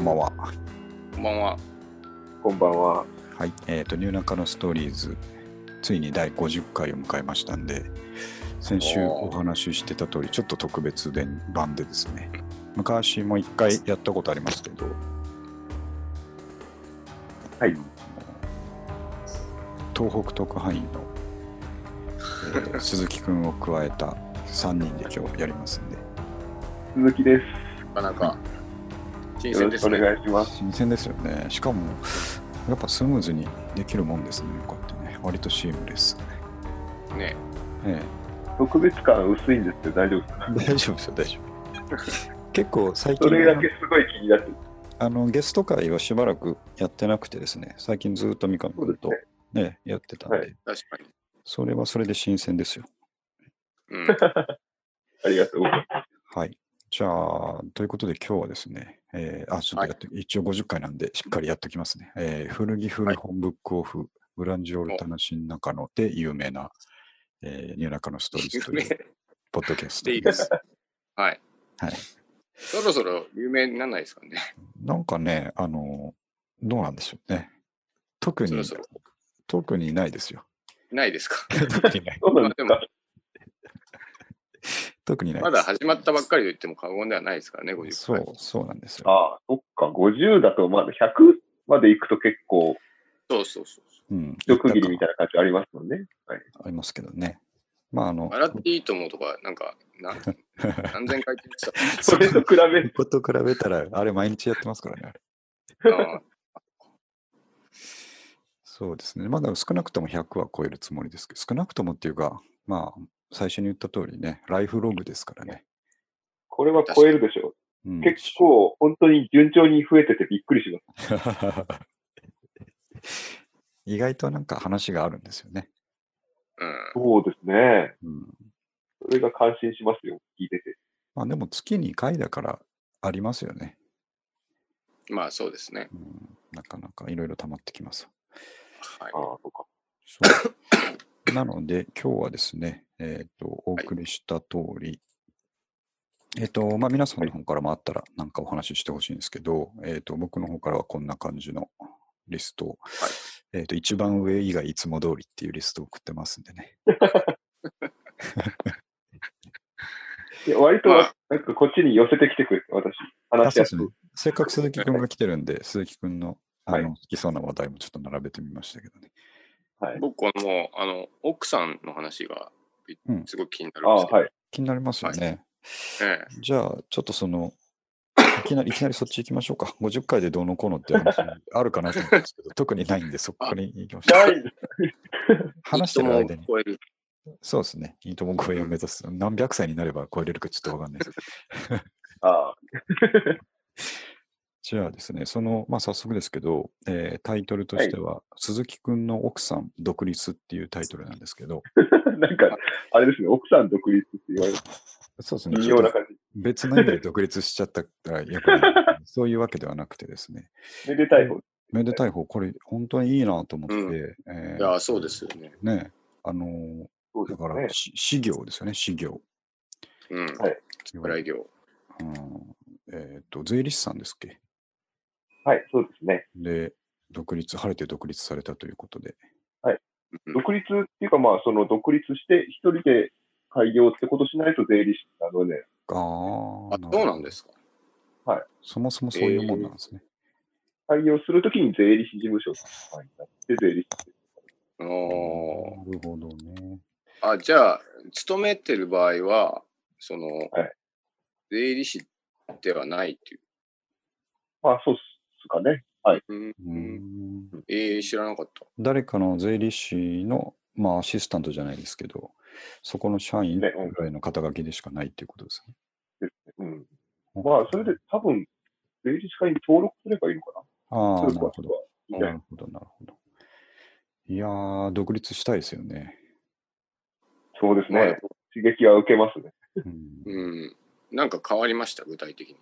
こんばんは。こんばんは。こんばんは。はい。えっ、と、ニューナカのストーリーズ、ついに第50回を迎えましたんで、先週お話ししてた通り、ちょっと特別で版でですね、昔も一回やったことありますけど、はい。東北特派員の、えー 鈴木くんを加えた3人で今日やりますんで、鈴木です。なかなか新よろしくお鮮ですね。願いします。新鮮ですよね。しかも、やっぱスムーズにできるもんですね、こうやってね。割とシームレス。ね。え特別感薄いんですけど大丈夫ですか？え、大丈夫ですよ、大丈夫。結構最近それだけすごい気になってる。あのゲスト会はしばらくやってなくてですね、最近ずっと三上君と、そうねやってたんで、はい確かに。それはそれで新鮮ですよ。うん。ありがとうございまはい。じゃあ、ということで今日はですね、えーあ、ちょっとやって、一応50回なんでしっかりやっておきますね。えー古着古本ブックオフ、グランジオルタナシン中野で有名な、えーニューナカのストーリーズというポッドキャストですす。はい。はい。そろそろ有名にならないですかね。なんかね、あの、どうなんでしょうね。特にそろ、そろ。特にないですよ。ないですか？特にない。ですか。特にないまです。だ始まったばっかりと言っても過言ではないですからね、50回。そう、そうなんですよ。ああ、そっか。50だとまだ100まで行くと結構そうそうそう。うん。一区切りみたたいな感じありますもんね。はい。ありますけどね。まあ、あの、笑っていいと思うとか、なんか、な 何千回って言ってた。それと比べること比べたら、あれ毎日やってますからね、あれ。あそうですね。まだ少なくとも100は超えるつもりですけど、少なくともっていうか、まあ、最初に言った通りね、ライフログですからね。これは超えるでしょう。結構、本当に順調に増えててびっくりします。意外となんか話があるんですよね。うん。そうですね。うん。それが感心しますよ。聞いてて。まあでも月2回だからありますよね。まあそうですね。うん、なかなかいろいろ溜まってきます。はいあ。あ、そうか。そう なので、今日はですね、えっ、と、お送りした通り、えっ、と、まあ、皆さんの方からもあったら、なんかお話ししてほしいんですけど、えっ、と、僕の方からはこんな感じのリストを、えっ、と、一番上以外いつも通りっていうリストを送ってますんでね。いや割とまあ、なんかこっちに寄せてきてくれて、私。話しやすく。ね。せっかく鈴木くんが来てるんで、鈴木くんのあの、は好きそうな話題もちょっと並べてみましたけどね。はい。僕はもう、あの、奥さんの話がうんすごく気になるんですけど、はい。気になりますよね。えじゃあ、ちょっとその、いきなり、いきなりそっち行きましょうか。50回でどうのこうのって話あるかなと思うんですけど、特にないんで、そこに行きましょう。ないえ話してる間に。超える。そうですね。いいとも超えを目指す。何百歳になれば超えれるかちょっとわかんないです。ああ、じゃあですね、その、まあ早速ですけど、えータイトルとしては、鈴木くんの奥さん独立っていうタイトルなんですけど、なんか、あれですね、奥さん独立って言われる。そうですね。な感じ。別の意味で独立しちゃったらよくない そういうわけではなくてですね、めでたい方。めでたい方、これ本当にいいなと思って、うんえーいや、そうですよね。ね、あのーねだから、。し私業ですよね、私業。うん。はいプライ業。うんえっ、と、税理士さんですっけ？はい、そうですね。で、独立、晴れて独立されたということで。うん独立っていうか、まあ、その独立して、一人で開業ってことしないと税理士なので、あああ、そうなんですか。そもそもそういうもんなんですね。開業するときに税理士事務所になって、税理士っておなるほどね。あ、じゃあ、勤めてる場合は、その、はい税理士ではないっていう。まあ、そうっすかね。はい。うんえー、知らなかった。誰かの税理士の、まあ、アシスタントじゃないですけど、そこの社員ねぐらいの肩書きでしかないっていうことですね。うん。まあ、それで多分、税理士会に登録すればいいのかあな。あ、なるほど。なるほど、なるほど。いやー、独立したいですよね。そうですまあね。刺激は受けますね。うんうん。なんか変わりました、具体的に。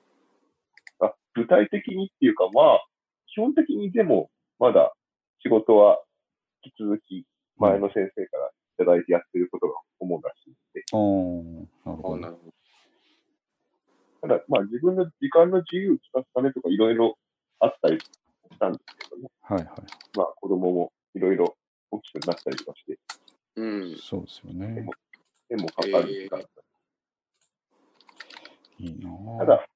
あ具体的にっていうか、まあ、基本的にでも、まだ仕事は引き続き前の先生からいただいてやってることが主だし、であーなるあなほど。るほど。ただ、まあ自分の時間の自由を使うためとかいろいろあったりしたんですけどね。はいはい。まあ子供もいろいろ大きくなったりとかして、うん。そうですよね。手もかかる時間、いいなぁただ、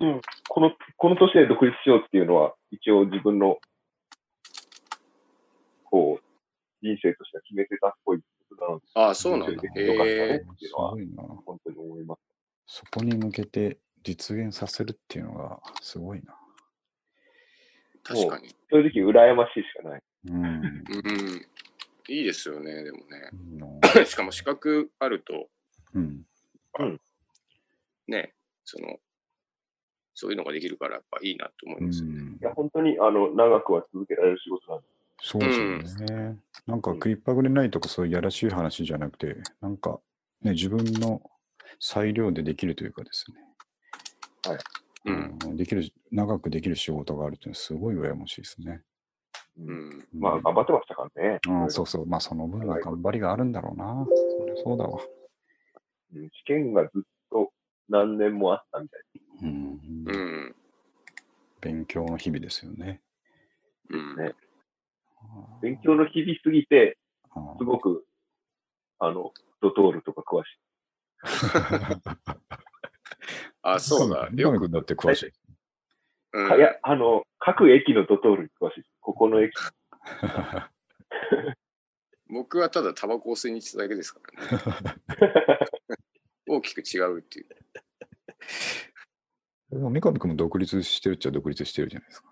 うん、この、この年で独立しようっていうのは、一応自分の、こう、人生としては決めてたっぽいことなので、ああ、そうなんだ。かったねえ。っていうのはすごいな本当に思います。そこに向けて実現させるっていうのがすごいな。確かに。正直、羨ましいしかない。うん。うん。いいですよね、でもね。しかも資格あると、うん。ね、その、そういうのができるから、やっぱいいなと思いうますよね。んい、や、本当に、あの、長くは続けられる仕事なんで。そうですよね。なんか食いっぱぐれないとかそういうやらしい話じゃなくて、なんかね、自分の裁量でできるというかですね。うん。うんできる、長くできる仕事があるっていうのはすごい羨ましいですね。うん。まあ、頑張ってましたからね。ああそうそう。まあその分は頑張りがあるんだろうな。そそうだわ。うん試験がずっと何年もあったみたいうん。うん。勉強の日々ですよね。うん。ね勉強の日々すぎて、すごく、あの、ドトールとか詳しい。あ、そうだ。よく、だって詳しい。うんあいや、あの、各駅のドトールに詳しいです。ここの駅。僕はただタバコを吸いに行ってただけですからね。大きく違うっていう。でも三上君も独立してるっちゃ独立してるじゃないですか。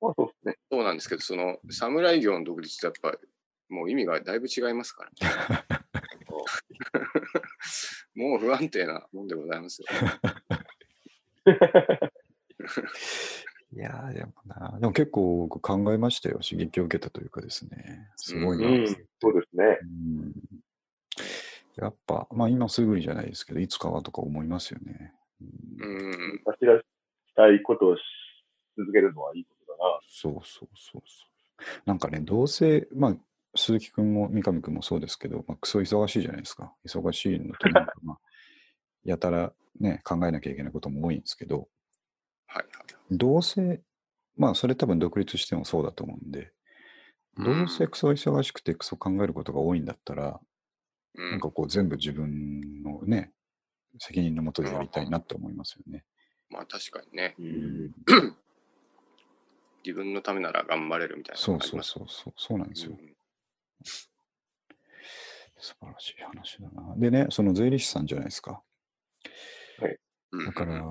まあそうですね。そうなんですけど、その、侍業の独立ってやっぱ、もう意味がだいぶ違いますから。もう不安定なもんでございますよ。いやーでもな、でも結構僕考えましたよ。刺激を受けたというかですね。すごいな。うん、そうですね。うんやっぱ、まあ今すぐにじゃないですけど、いつかはとか思いますよね。うんうん。私らしたいことをし続けるのはいいことだな。そうそうそうそう。なんかね、どうせ、まあ、鈴木くんも三上くんもそうですけど、まあ、クソ忙しいじゃないですか。忙しいのと、まあ、やたらね、考えなきゃいけないことも多いんですけど、はいどうせ、まあ、それ多分独立してもそうだと思うんで、どうせクソ忙しくてクソ考えることが多いんだったら、うん。なんかこう全部自分のね、責任のもとでやりたいなって思いますよね。まあ確かにね、うん。自分のためなら頑張れるみたいなそうそうそうそう、そうなんですよ。うん素晴らしい話だな。でね、その税理士さんじゃないですか。うんだから、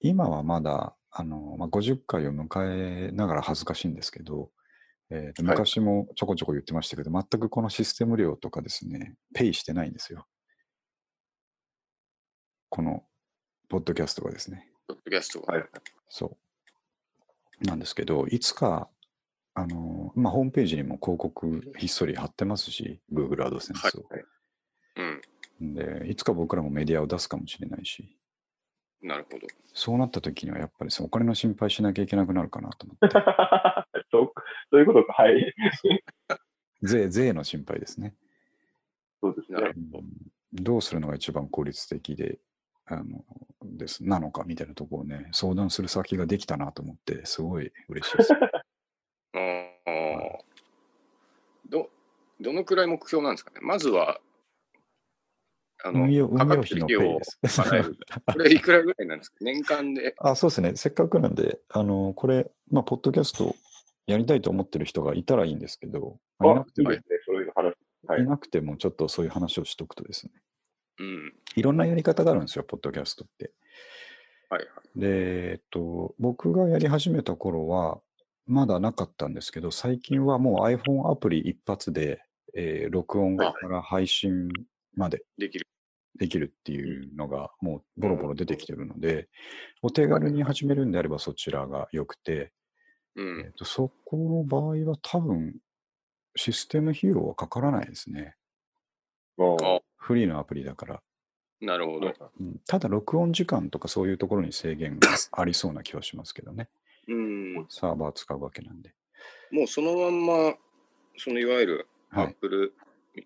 今はまだ、あの、まあ、50回を迎えながら恥ずかしいんですけど、えーとはい昔もちょこちょこ言ってましたけど、全くこのシステム料とかですね、ペイしてないんですよ。この、ポッドキャストがですね。ポッドキャストが。はい。そう。なんですけど、いつか、あの、まあ、ホームページにも広告ひっそり貼ってますし、Google AdSense を。うん。で、いつか僕らもメディアを出すかもしれないし、なるほど。そうなった時にはやっぱりそのお金の心配しなきゃいけなくなるかなと思って。そう、そういうことか。はい。税、税の心配ですね。そうですねどうするのが一番効率的で、あの、です、なのかみたいなところをね、相談する先ができたなと思って、すごい嬉しいです。ああ。ど、どのくらい目標なんですかね？まずは、あの、運用、かか運用費をです。払える。これいくらぐらいなんですか？年間で。あ、そうですね。せっかくなんで、あの、これ、まあ、ポッドキャストやりたいと思ってる人がいたらいいんですけど、まあいなあくても、いいですね。そういう話。はいいなくてもちょっとそういう話をしとくとですね、うん。いろんなやり方があるんですよ、ポッドキャストって。はいはい。で、えっと、僕がやり始めた頃は、まだなかったんですけど、最近はもう iPhone アプリ一発で、えー録音から配信までできる。できるっていうのがもうボロボロ出てきてるので、お手軽に始めるんであればそちらが良くて、うんえっ。とそこの場合は多分システム費用はかからないですね。フリーのアプリだから。なるほど。うんただ録音時間とかそういうところに制限がありそうな気はしますけどね。うん。サーバー使うわけなんで。もうそのまんま、そのいわゆるはい。Apple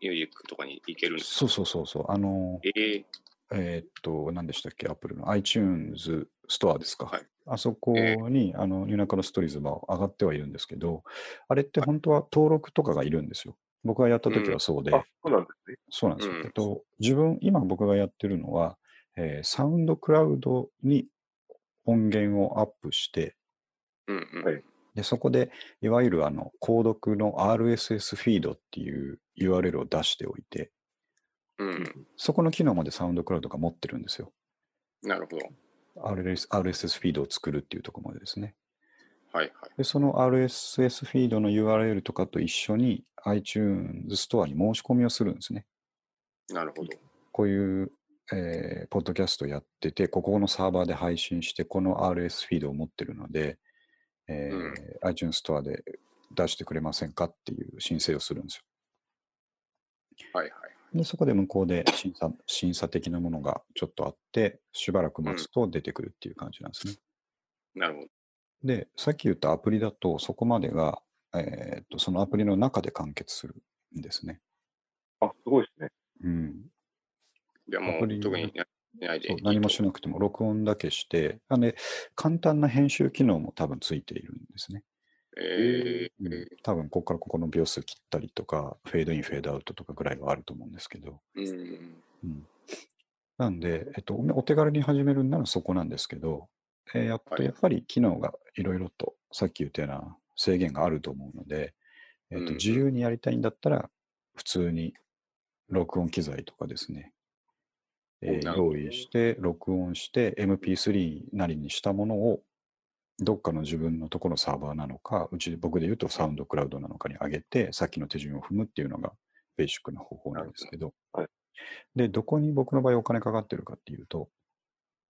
Music とかに行けるんですか？そうそうそうそう。あの、えええーっと、何でしたっけ、Apple の iTunes ストアですか？はいあそこに、あの、ニューナカのストーリーズは上がってはいるんですけど、あれって本当は登録とかがいるんですよ。僕がやった時はそうで、あ、そうなんですね。そうなんですよ。うんえっと、自分、今僕がやってるのは、えーサウンドクラウドに音源をアップして、うんうん。はいで、そこで、いわゆるあの、購読の RSS フィードっていう URL を出しておいて、うん。そこの機能までサウンドクラウドが持ってるんですよ。なるほど。RSS, RSS フィードを作るっていうところまでですね。はいはい。で、その RSS フィードの URL とかと一緒に iTunes ストアに申し込みをするんですね。なるほど。こういう、えーポッドキャストやってて、ここのサーバーで配信して、この RS フィードを持ってるので、えーうん iTunes ストアで出してくれませんかっていう申請をするんですはいはい。よ。で、そこで向こうで審査 審査的なものがちょっとあって、しばらく待つと出てくるっていう感じなんですね。なるほど。で、さっき言ったアプリだと、そこまでが、えーっとそのアプリの中で完結するんですね。あ、すごいですね。うん、じゃあもアプリう特に何もしなくても録音だけして、あで簡単な編集機能も多分ついているんですね。えー。うん、多分ここからここの秒数切ったりとか、フェードイン、フェードアウトとかぐらいはあると思うんですけど。うん。うん、なんで、えっと、お手軽に始めるんならそこなんですけど、えーやっとはい。やっぱり機能がいろいろと、さっき言ったような制限があると思うので、えっと、自由にやりたいんだったら、普通に録音機材とかですね、えー用意して、録音して、MP3 なりにしたものを、どっかの自分のところのサーバーなのか、うち僕で言うとサウンドクラウドなのかに上げて、さっきの手順を踏むっていうのがベーシックな方法なんですけど、はいで、どこに僕の場合お金かかってるかっていうと、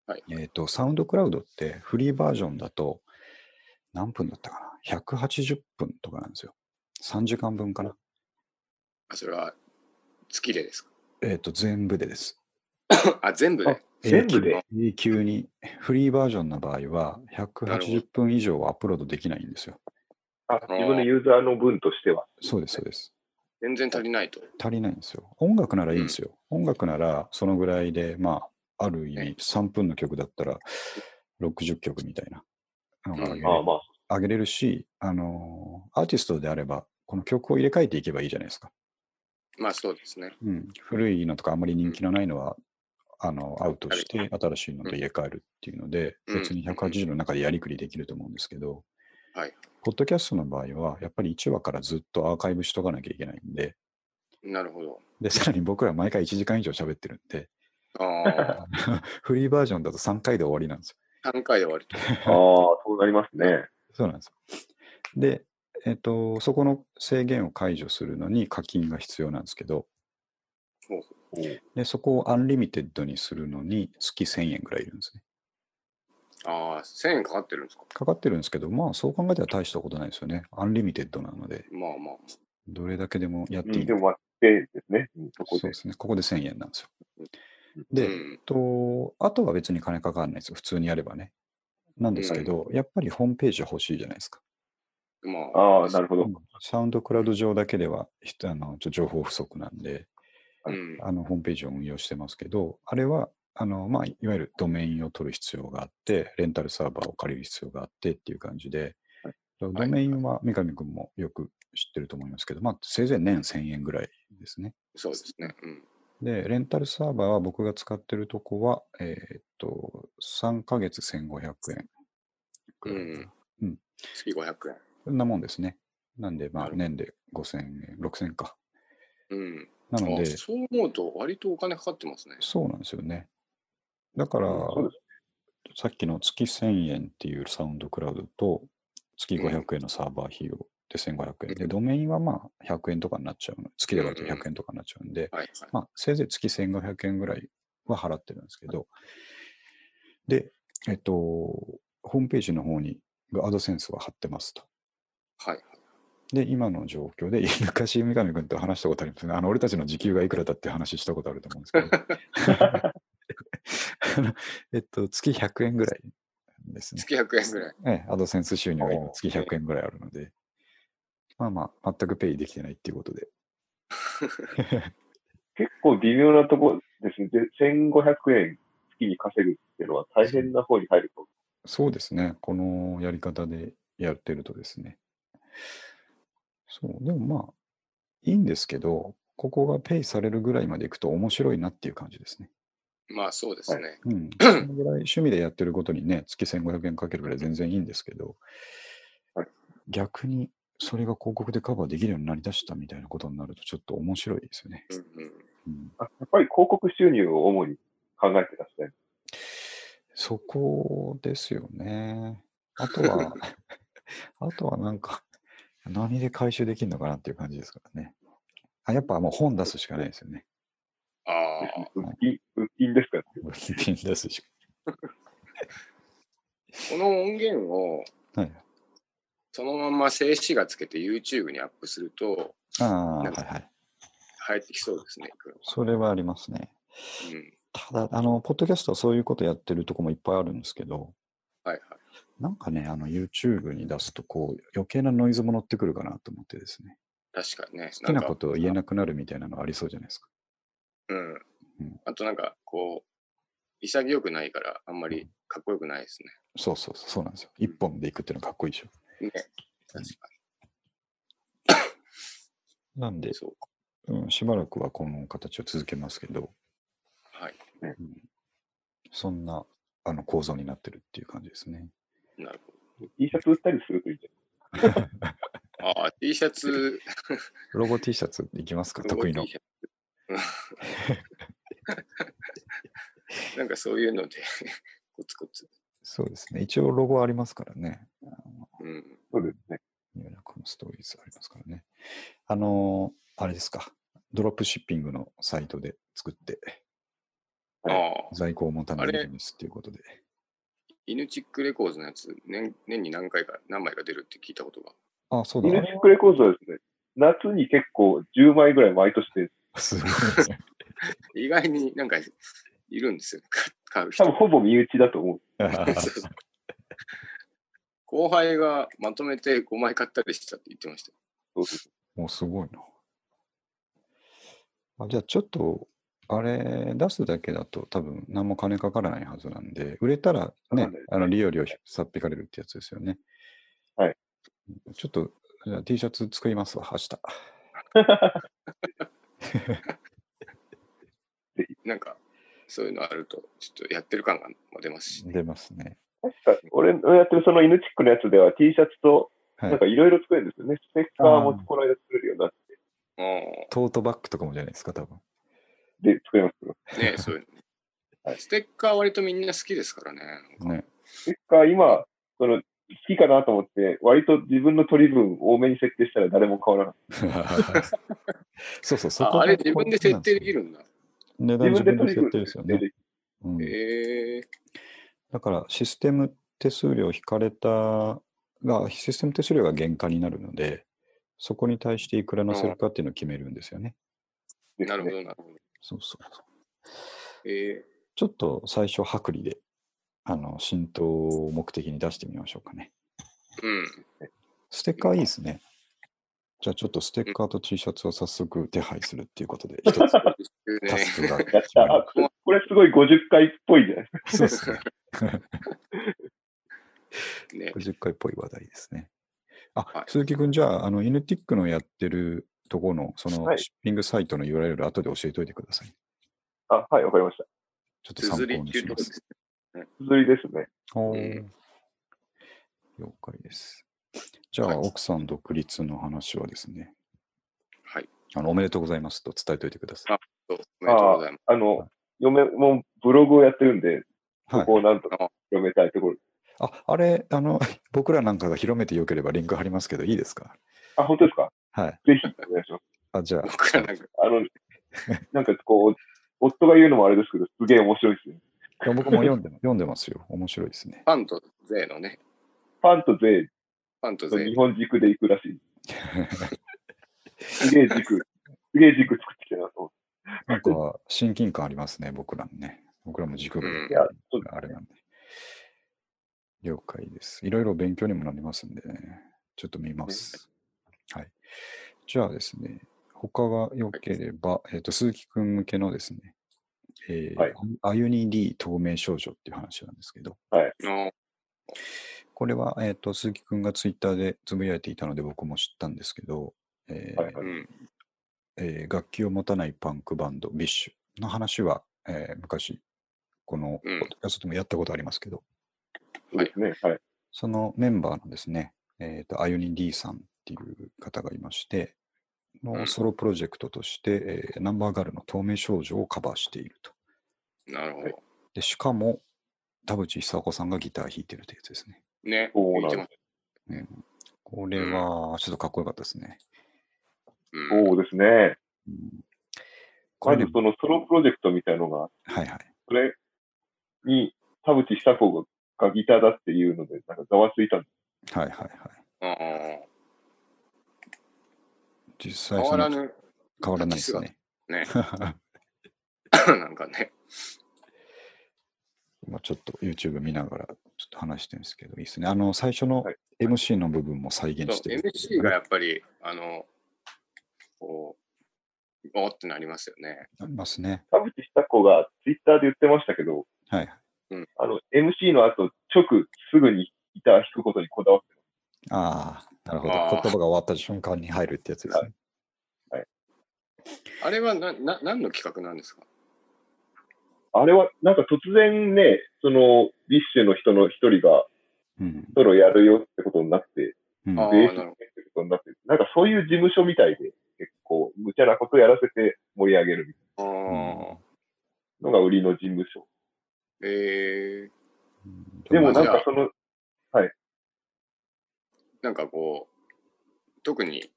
はいえっ、と、サウンドクラウドってフリーバージョンだと、何分だったかな ?180 分とかなんですよ。3時間分かな？あ、それは月でですか？えっ、と、全部でです。あ、全部あで。全部で？永久に、フリーバージョンの場合は、180分以上はアップロードできないんですよ。あ、自分のユーザーの分としては？そうです、そうです。全然足りないと。足りないんですよ。音楽ならいいんですよ。音楽ならそのぐらいで、まあ、ある意ええ味3分の曲だったら60曲みたいなのが上げれああ、まあ、上げれるし、あのーアーティストであれば、この曲を入れ替えていけばいいじゃないですか。まあそうですね。うん、古いのとかあんまり人気のないのは、あのアウトして新しいのと入れ替えるっていうので、うん別に180の中でやりくりできると思うんですけど、はい。ポッドキャストの場合は、やっぱり1話からずっとアーカイブしとかなきゃいけないんで、なるほど。で、さらに僕ら毎回1時間以上喋ってるんで、ああ、フリーバージョンだと3回で終わりなんですよ。3回で終わりと。ああ、そうなりますね。そうなんですよ。で、えっ、と、そこの制限を解除するのに課金が必要なんですけど、ほうほおうでそこを unlimited にするのに月1000円ぐらいいるんですね。うああ、1000円かかってるんですか？かかってるんですけど、まあそう考えたら大したことないですよね。 unlimited なので、まあまあ。どれだけでもやっていい。うん、でも、まあ、でですね。こでそうで。すね。ここで1000円なんですよ。うんで、と、あとは別に金かかんないですよ。普通にやればね。なんですけど、やっぱりホームページ欲しいじゃないですか。まあ、ああ、なるほど。サウンドクラウド上だけではひあのちょ情報不足なんで、うん。あのホームページを運用してますけど、あれはあの、まあ、いわゆるドメインを取る必要があって、レンタルサーバーを借りる必要があってっていう感じで、はいドメインは三上君もよく知ってると思いますけど、まあ、せいぜい年1000円ぐらいですね。そうですね。うん。で、レンタルサーバーは僕が使ってるとこは、えーっと、3ヶ月1500円くらいかな。うん月500円。そんなもんですね。なんで、まあ、年で5000円、6000円か。うん。なので、あそう思うと、割とお金かかってますね。そうなんですよね。だから、さっきの月1000円っていうサウンドクラウドと、月500円のサーバー費用で1500円で、うんドメインはまあ100円とかになっちゃうの。月で割るとうんうん100円とかになっちゃうんで。まあ、せいぜい月1500円ぐらいは払ってるんですけど、で、えっと、ホームページの方にアドセンスは貼ってますと。はいはい。で、今の状況で、昔、三上君と話したことありますね。あの、俺たちの時給がいくらだって話したことあると思うんですけど、あのえっと、月100円ぐらいですね。月100円ぐらい。ええ、アドセンス収入が今月100円ぐらいあるので、まあまあ、全くペイできてないっていうことで。結構微妙なところですね。で、1500円月に稼ぐっていうのは大変な方に入るとそうですね。このやり方でやってるとですね。そう、でもまあ、いいんですけど、ここがペイされるぐらいまでいくと面白いなっていう感じですね。まあそうですね。うん。そのぐらい趣味でやってることにね、月1500円かけるぐらい全然いいんですけど、はい逆にそれが広告でカバーできるようになりだしたみたいなことになるとちょっと面白いですよね。うんうんうん、あやっぱり広告収入を主に考えてらっしゃる。そこですよね。あとは、あとはなんか、何で回収できるのかなっていう感じですからね。あやっぱもう本出すしかないですよね。ああ、物金、物金ですか？ら。品出すしかこの音源をはい。そのまま静止画つけて YouTube にアップするとああ、はないはい。入ってきそうですね。それはありますね。うん。ただ、あの、ポッドキャストはそういうことやってるとこもいっぱいあるんですけど、はいはい。なんかね、あの、YouTube に出すと、こう、余計なノイズも乗ってくるかなと思ってですね。確かにね。好きなことを言えなくなるみたいなのありそうじゃないですか。うんうん。あとなんかこう、潔くないからあんまりかっこよくないですそうそうそう、そうなんですよ。一本で行くっていうのはかっこいいでしょ。ね。ね。確かなんでう。うん、しばらくはこの形を続けますけど、はい。うん、そんなあの構造になってるっていう感じですね。なるほ T シャツ売ったりするといいんじど。ああ、T シャツ、ロゴ T シャツいきますか？得意の なんかそういうので、コツコツ。そうですね。一応ロゴありますからね。うん。そうですね。ニューヨークのストーリーズありますからね。あのーあれですか。ドロップシッピングのサイトで作って、ああ、在庫を持たないビジネスっていうことで。イヌチックレコーズのやつ、年年に何回か、何枚か出るって聞いたことが。あ、そうだ。ミルチックレコードはですね、夏に結構10枚ぐらい毎年で、すごいですね。意外になんかいるんですよ。か買う人多分。ほぼ身内だと思う。後輩がまとめて5枚買ったりしたって言ってましたよ。そうそうもうすごいな。あじゃあちょっと、あれ出すだけだと多分何も金かからないはずなんで、売れたらねあの利用料さっぴかれるってやつですよね。はい。ちょっと、じゃあ T シャツ作りますわ、明日。なんか、そういうのあると、ちょっとやってる感が出ますし、ね。出ますね。確か、俺のやってるその犬チックのやつでは T シャツと、はいなんかいろいろ作れるんですよね。ステッカーもこの間作れるようになって、あトートバッグとかもじゃないですか、多分。で、作れますけど。あ、ねそういうの はいステッカー割とみんな好きですからね。ね。ステッカー今、その、好きかなと思って、割と自分の取り分多めに設定したら誰も変わらない。そうそう、そこがああれ自分で設定できるんだ。値段自分で設定ですよね。でうんへえだからシステム手数料引かれたが、システム手数料が原価になるので、そこに対していくら乗せるかっていうのを決めるんですよね。ですねなるほど、なるほど。そうそうそう。えちょっと最初、薄利で、あの、浸透を目的に出してみましょうかね。ー、うん。ステッカーいいですね。じゃあちょっとステッカーと T シャツを早速手配するっていうことで、一つタね、スクがここれすごい50回っぽいじゃないですか。そうですね。ね50 回っぽい話題ですね。あ、はい鈴木くん、じゃあ、あの、イヌティックのやってるところの、そのはいシッピングサイトの URL 後で教えておいてください。あ、はい、わかりました。ちょっと参考にしま。すす。綴りですね。おーうん了解です。じゃあ、はい奥さん独立の話はですね、はい。あの、おめでとうございますと伝えておいてください。そうおめでとうございます。あの、嫁もブログをやってるんで、そはいこをなんとか広めたいところ。あ、あれ、あの、僕らなんかが広めてよければリンク貼りますけど、いいですか？あ、本当ですか？はい。ぜひお願いします。あ、じゃあ、僕らなんか、あの、なんかこう、夫が言うのもあれですけど、すげえ面白いですね。いや僕も読んでも読んでますよ。面白いですね。ファンと税のね、ファンと税ファンと税と日本軸で行くらしい。すげえ軸、すげえ軸作ってきたなと思って。なんか、親近感ありますね、僕らもね。僕らも軸があれなんで。了解です。いろいろ勉強にもなりますんでね。ちょっと見ます。はい。じゃあですね、他が良ければ、えっ、と、鈴木くん向けのですね、えーはいあゆに D 透明少女っていう話なんですけど、のこれは、えっ、と、鈴木くんがツイッターでつぶやいていたので僕も知ったんですけど、えーはいはいうん。えー楽器を持たないパンクバンド、 BiSH の話は、えー昔、このうんポッドキャストでもやったことありますけど、そうですね。はい。そのメンバーのですね、えっ、と、アユニ D さんっていう方がいまして、うんのソロプロジェクトとして、えーナンバーガールの透明少女をカバーしていると。なるほど。で、しかも、田渕ひさ子さんがギター弾いてるってやつですね。ね。そうなん言ってまうん、これは、ちょっとかっこよかったですね。うんそうですね。うん、これねまず、そのソロプロジェクトみたいのが、はいはい。それに田淵久子がギターだっていうので、なんかざわついたんではいはいはい。ああ実際変わらぬ、変わらないですね。ね。なんかね。今ちょっと YouTube 見ながらちょっと話してるんですけど、いいですね。あの、最初のはい MC の部分も再現してるっていう MC がやっぱり、あの、こう、おーってなりますよね。ありますね。田淵久子がツイッターで言ってましたけど、はい。あの、MC の後、直すぐにギター弾くことにこだわってああ、なるほど。言葉が終わった瞬間に入るってやつですね。あれはな、な、何の企画なんですか？あれは、なんか突然ね、その、 BiSH の人の一人がうん。ソロやるよってことになって、うん。ベースってことになって、なんかそういう事務所みたいで、結構、無茶なことやらせて盛り上げるみたいな。のが売りの事務所。えー、でもなんかその、なんかこう、特に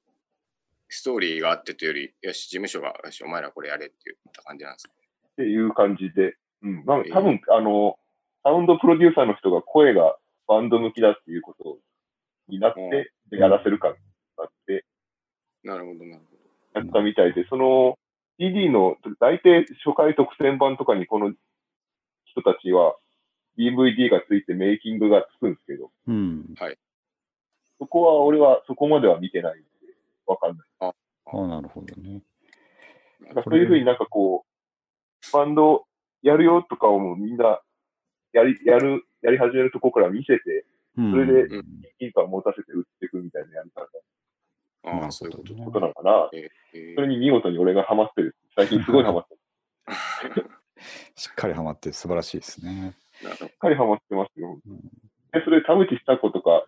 ストーリーがあってというより、よし、事務所が、よし、お前らこれやれって言った感じなんですか？っていう感じで、うん。まあえー。多分、あの、サウンドプロデューサーの人が声がバンド向きだっていうことになって、でやらせるかになって、なるほど、なるやったみたいで、その CD の大体初回特典版とかにこの人たちは DVD がついてメイキングがつくんですけど、うん。そこは俺はそこまでは見てないんで、わかんない。ああ、なるほどね。ほど。だからそういうふうになんかこう、バンドやるよとかをもうみんなやり、やる、やり始めるとこから見せて、うんそれでうんいいか持たせて売っていくみたいなやり方ああ、そういうこと。ことなのかな。えーえそれに見事に俺がハマってる。最近すごいハマってる。しっかりハマって素晴らしいですね。しっかりハマってますよ。うんで、それ田淵した子とか、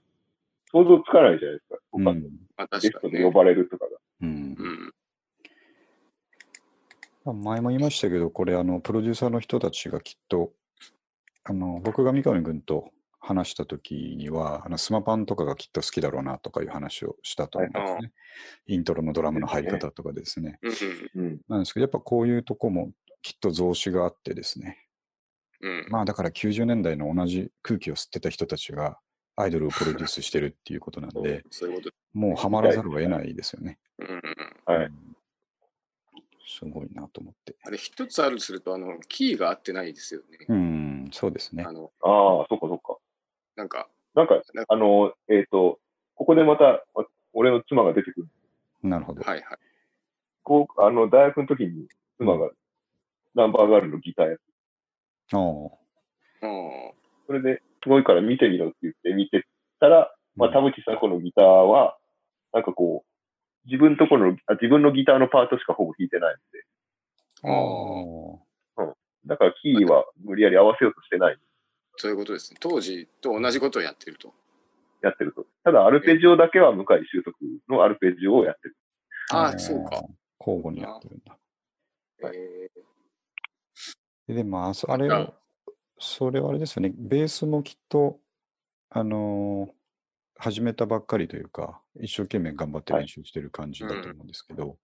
想像つかないじゃないですか。他うん。まあ、ゲ確かに、ね。ストで呼ばれるとかが。うんうん。まあ前も言いましたけど、これ、あの、プロデューサーの人たちがきっと、あの、僕が三上君と話した時には、あのスマパンとかがきっと好きだろうなとかいう話をしたと思うんですね。イントロのドラムの入り方とかですね。うんうん。なんですけど、やっぱこういうとこもきっと増資があってですね。まあだから90年代の同じ空気を吸ってた人たちがアイドルをプロデュースしてるっていうことなんで、そういうこと。もうハマらざるを得ないですよね。うんうんうん。はいうんすごいなと思って。あれ、一つあるとすると、あの、キーが合ってないですよね。うん、そうですねあ。の、ああ、そっかそっか。なんか、なんか、あの、えっ、と、ここでまた、わ俺の妻が出てくる。なるほど。はいはい。こう、あの、大学の時に妻がナンバーガールのギターやって、ああ。あそれで、すごいから見てみろって言って見てたら、まあ、田淵さ子のギターは、なんかこう、自分ところのあ、自分のギターのパートしかほぼ弾いてないあ。ああ。ので、だからキーは無理やり合わせようとしてない。そういうことですね。当時と同じことをやってると。やってると。ただ、アルペジオだけは向井修徳のアルペジオをやってる。ああ、ーそうか。。交互にやってるんだ。はいえででも、あそあれあを、それはあれですよね。ベースもきっと、あのー始めたばっかりというか、一生懸命頑張ってはい練習してる感じだと思うんですけど、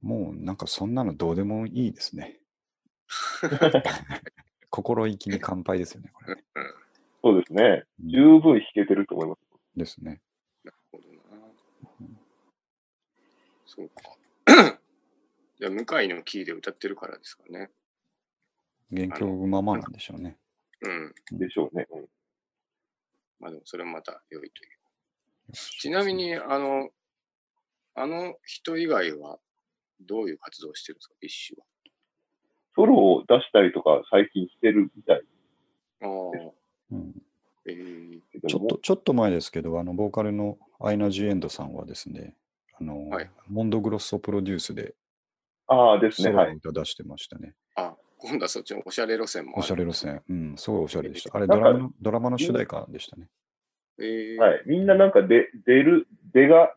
もうなんかそんなのどうでもいいですね。心意気に乾杯ですよね、これ。そうですね。うん十分弾けてると思います。ですね。なるほどな。そうか。じゃあ、向井のキーで歌ってるからですかね。元気のままなんでしょうね。うん。でしょうね。うんまあでも、それもまた良いという。ちなみに、あの、あの人以外はどういう活動をしてるんですか、 BiSHソロを出したりとか最近してるみたい。は。ああ。うんえー、ちょっと、ちょっと前ですけど、あの、ボーカルのアイナ・ジ・エンドさんはですね、あの、はいモンドグロッソプロデュースでああですね、ソロはい。出してましたね。あ、今度はそっちのおしゃれ路線もある。おしゃれ路線。うん、すごいおしゃれでした。あれ、ドラマの、ドラマの主題歌でしたね。えー、はい。みんななんかで、出る、出が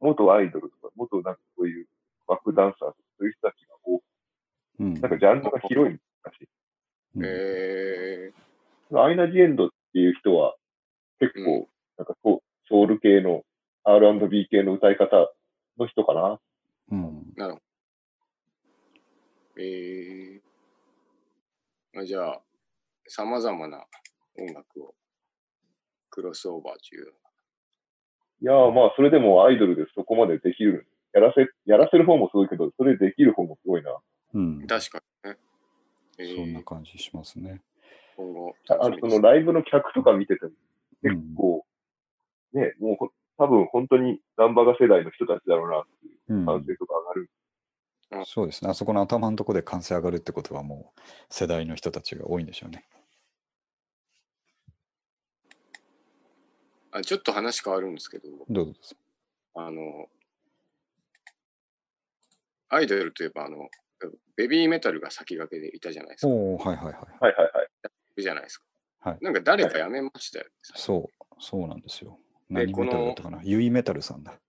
元アイドルとか、元なんかそういうバックダンサーとか、そういう人たちが多く、うん。なんかジャンルが広いんだし、うんえアイナ・ジ・エンドっていう人は結うん構、なんかソソウル系の R&B 系の歌い方の人かな。うん。ー、なるほど。えー、あじゃあ、さまざまな音楽をクロスオーバーという。いやーまあ、それでもアイドルでそこまでできる。やらせ、やらせる方もすごいけど、それできる方もすごいな。うん。確かにね。えそんなー、感じしますね。今後あそのライブの客とか見てても、結うん。構、ね、もうほ多分本当にナンバガ世代の人たちだろうなっていううん歓声とか上がる。そうですね。あそこの頭のところで歓声上がるってことはもう世代の人たちが多いんでしょうね。あちょっと話変わるんですけど、どうぞ。あの、アイドルといえば、あの、ベビーメタルが先駆けでいたじゃないですか。おおはいはいはい。はいはいはい。じゃないですか。はいなんか誰か辞めましたよね。そう、そうなんですよ。で何メタルだったかな？ユイメタルさんだ。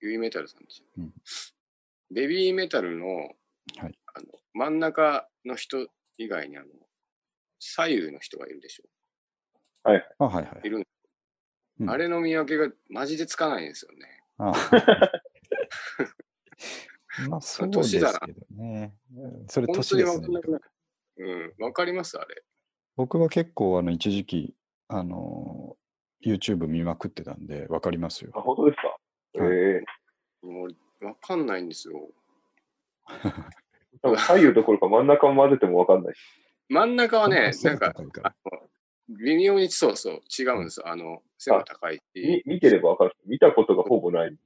ユイメタルさんですよ、うんベビーメタルの,、はいあの真ん中の人以外にあの左右の人がいるでしょ。あ、はいはいい。る、うんあれの見分けがマジでつかないんですよね。あ まあそうですけどね。うんそれ本年ですね。うん、わかりますあれ。僕は結構あの一時期、あの YouTube 見まくってたんで、わかりますよあ、。本当ですか？はいええもうわかんないんですよ。多分左右どころか真ん中も混ぜてもわかんない。真ん中はね、なんか微妙にそうそう違うんですよ。あの背が高いみし、見てればわかる。見たことがほぼない。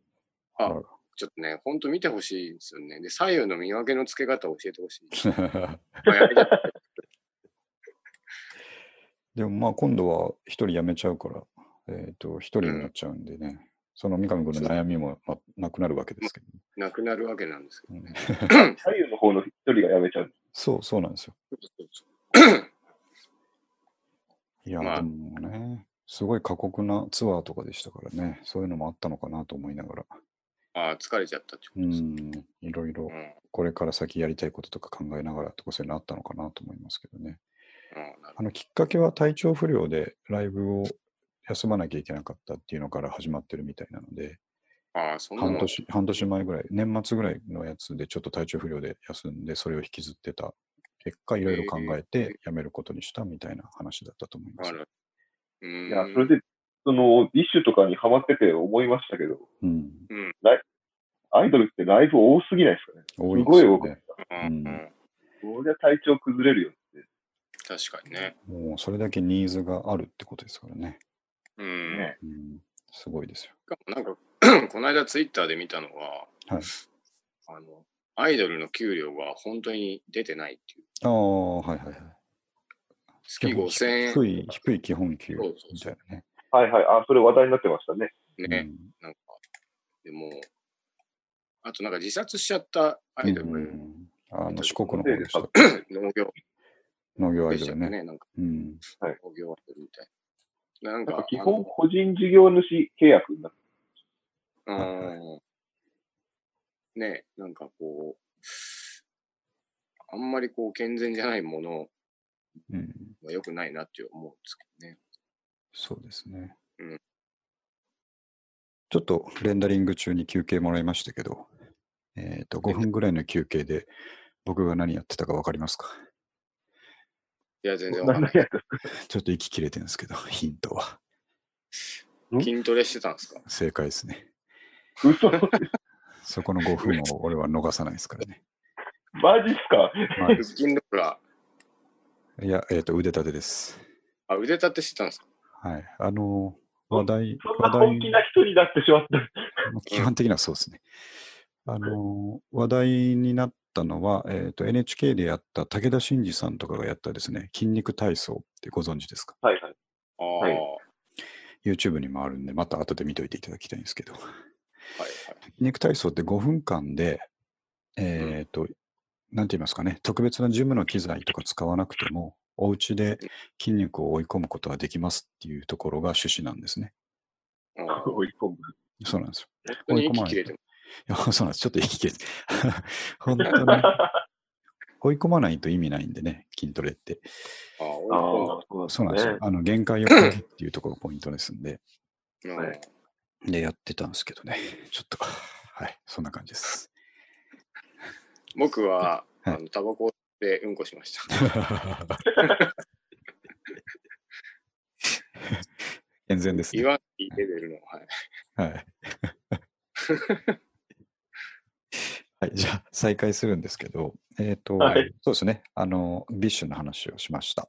あちょっとね、本当見てほしいんですよね。で、左右の見分けのつけ方を教えてほしい。でもまあ今度は一人辞めちゃうから、えっ、と、一人になっちゃうんでね、その三上君の悩みも、まあ、なくなるわけですけど、なくなるわけなんですけどうんね。左右の方の一人が辞めちゃう。そう、そうなんですよ。いや、まあでもね、すごい過酷なツアーとかでしたからね、そういうのもあったのかなと思いながら、ああ、疲れちゃったってこうとです。ん、いろいろうん。これから先やりたいこととか考えながらとかそういうのあったのかなと思いますけどね。あのきっかけは体調不良でライブを休まなきゃいけなかったっていうのから始まってるみたいなので、どああ、そんなの。半年、半年前ぐらい、年末ぐらいのやつでちょっと体調不良で休んで、それを引きずってた結果、いろいろ考えて辞めることにしたみたいな話だったと思います。あ。いや、それで、その、ディッシュとかにハマってて思いましたけど、うん。うん。アイドルってライブ多すぎないですかね。多いすごいですよね。多くて。うんうんそりゃ体調崩れるよって。確かにね。もうそれだけニーズがあるってことですからね。うん。ねうん、すごいですよ。なんか、この間ツイッターで見たのは、はいあの、アイドルの給料が本当に出てないっていう。ああ、はいはいはい。月5000円。低い、低い基本給そうそうそうみたいなね。はいはい。あ、それ話題になってましたね。ね。なんか、でも、あとなんか自殺しちゃったアうんイドル、うんあの四国の方でした。農業農業アイドルね。ね。なんかうん。農業アイドルみたいな。なんかなんか、基本個人事業主契約になってうんね、なんかこう、あんまりこう健全じゃないものうん。は良くないなって思うんですけどね。そうですね。うんちょっとレンダリング中に休憩もらいましたけど、えっ、と、5分ぐらいの休憩で僕が何やってたか分かりますか？いや、全然わかんない。ちょっと息切れてるんですけど、ヒントは。筋トレしてたんですか？正解ですね。嘘そこの5分を俺は逃さないですからね。マジっすか？は腹筋ローラー。い、いや、えっ、と、腕立てです。あ、腕立てしてたんですか？はい。あの話題、そんな話題本気な人になってしまった。基本的にはそうですね。あの話題になったのは、えっ、と、NHK でやった武田真治さんとかがやったですね、筋肉体操ってご存知ですか？はいはい。あはい YouTube にもあるんで、また後で見といていただきたいんですけど。はい。筋肉体操って5分間で、えっ、と、なんて言いますかね、特別なジムの機材とか使わなくても、お家で筋肉を追い込むことができますっていうところが趣旨なんですね。追い込む。そうなんですよ。追い込まない そうなんです。ちょっと息切れて。本当に追い込まないと意味ないんでね、筋トレって。ああ、そうなんですよね。。あの、限界を超えるっていうところがポイントですんで、うんはいで、やってたんですけどね。ちょっと、はい、そんな感じです。僕は、はいあのタバコでうんこしました。健全ですね。言わないレベルの、はい。はい。はい、じゃあ 再開するんですけど、えっ、と、はいそうですね、あの、 BiSH の話をしました。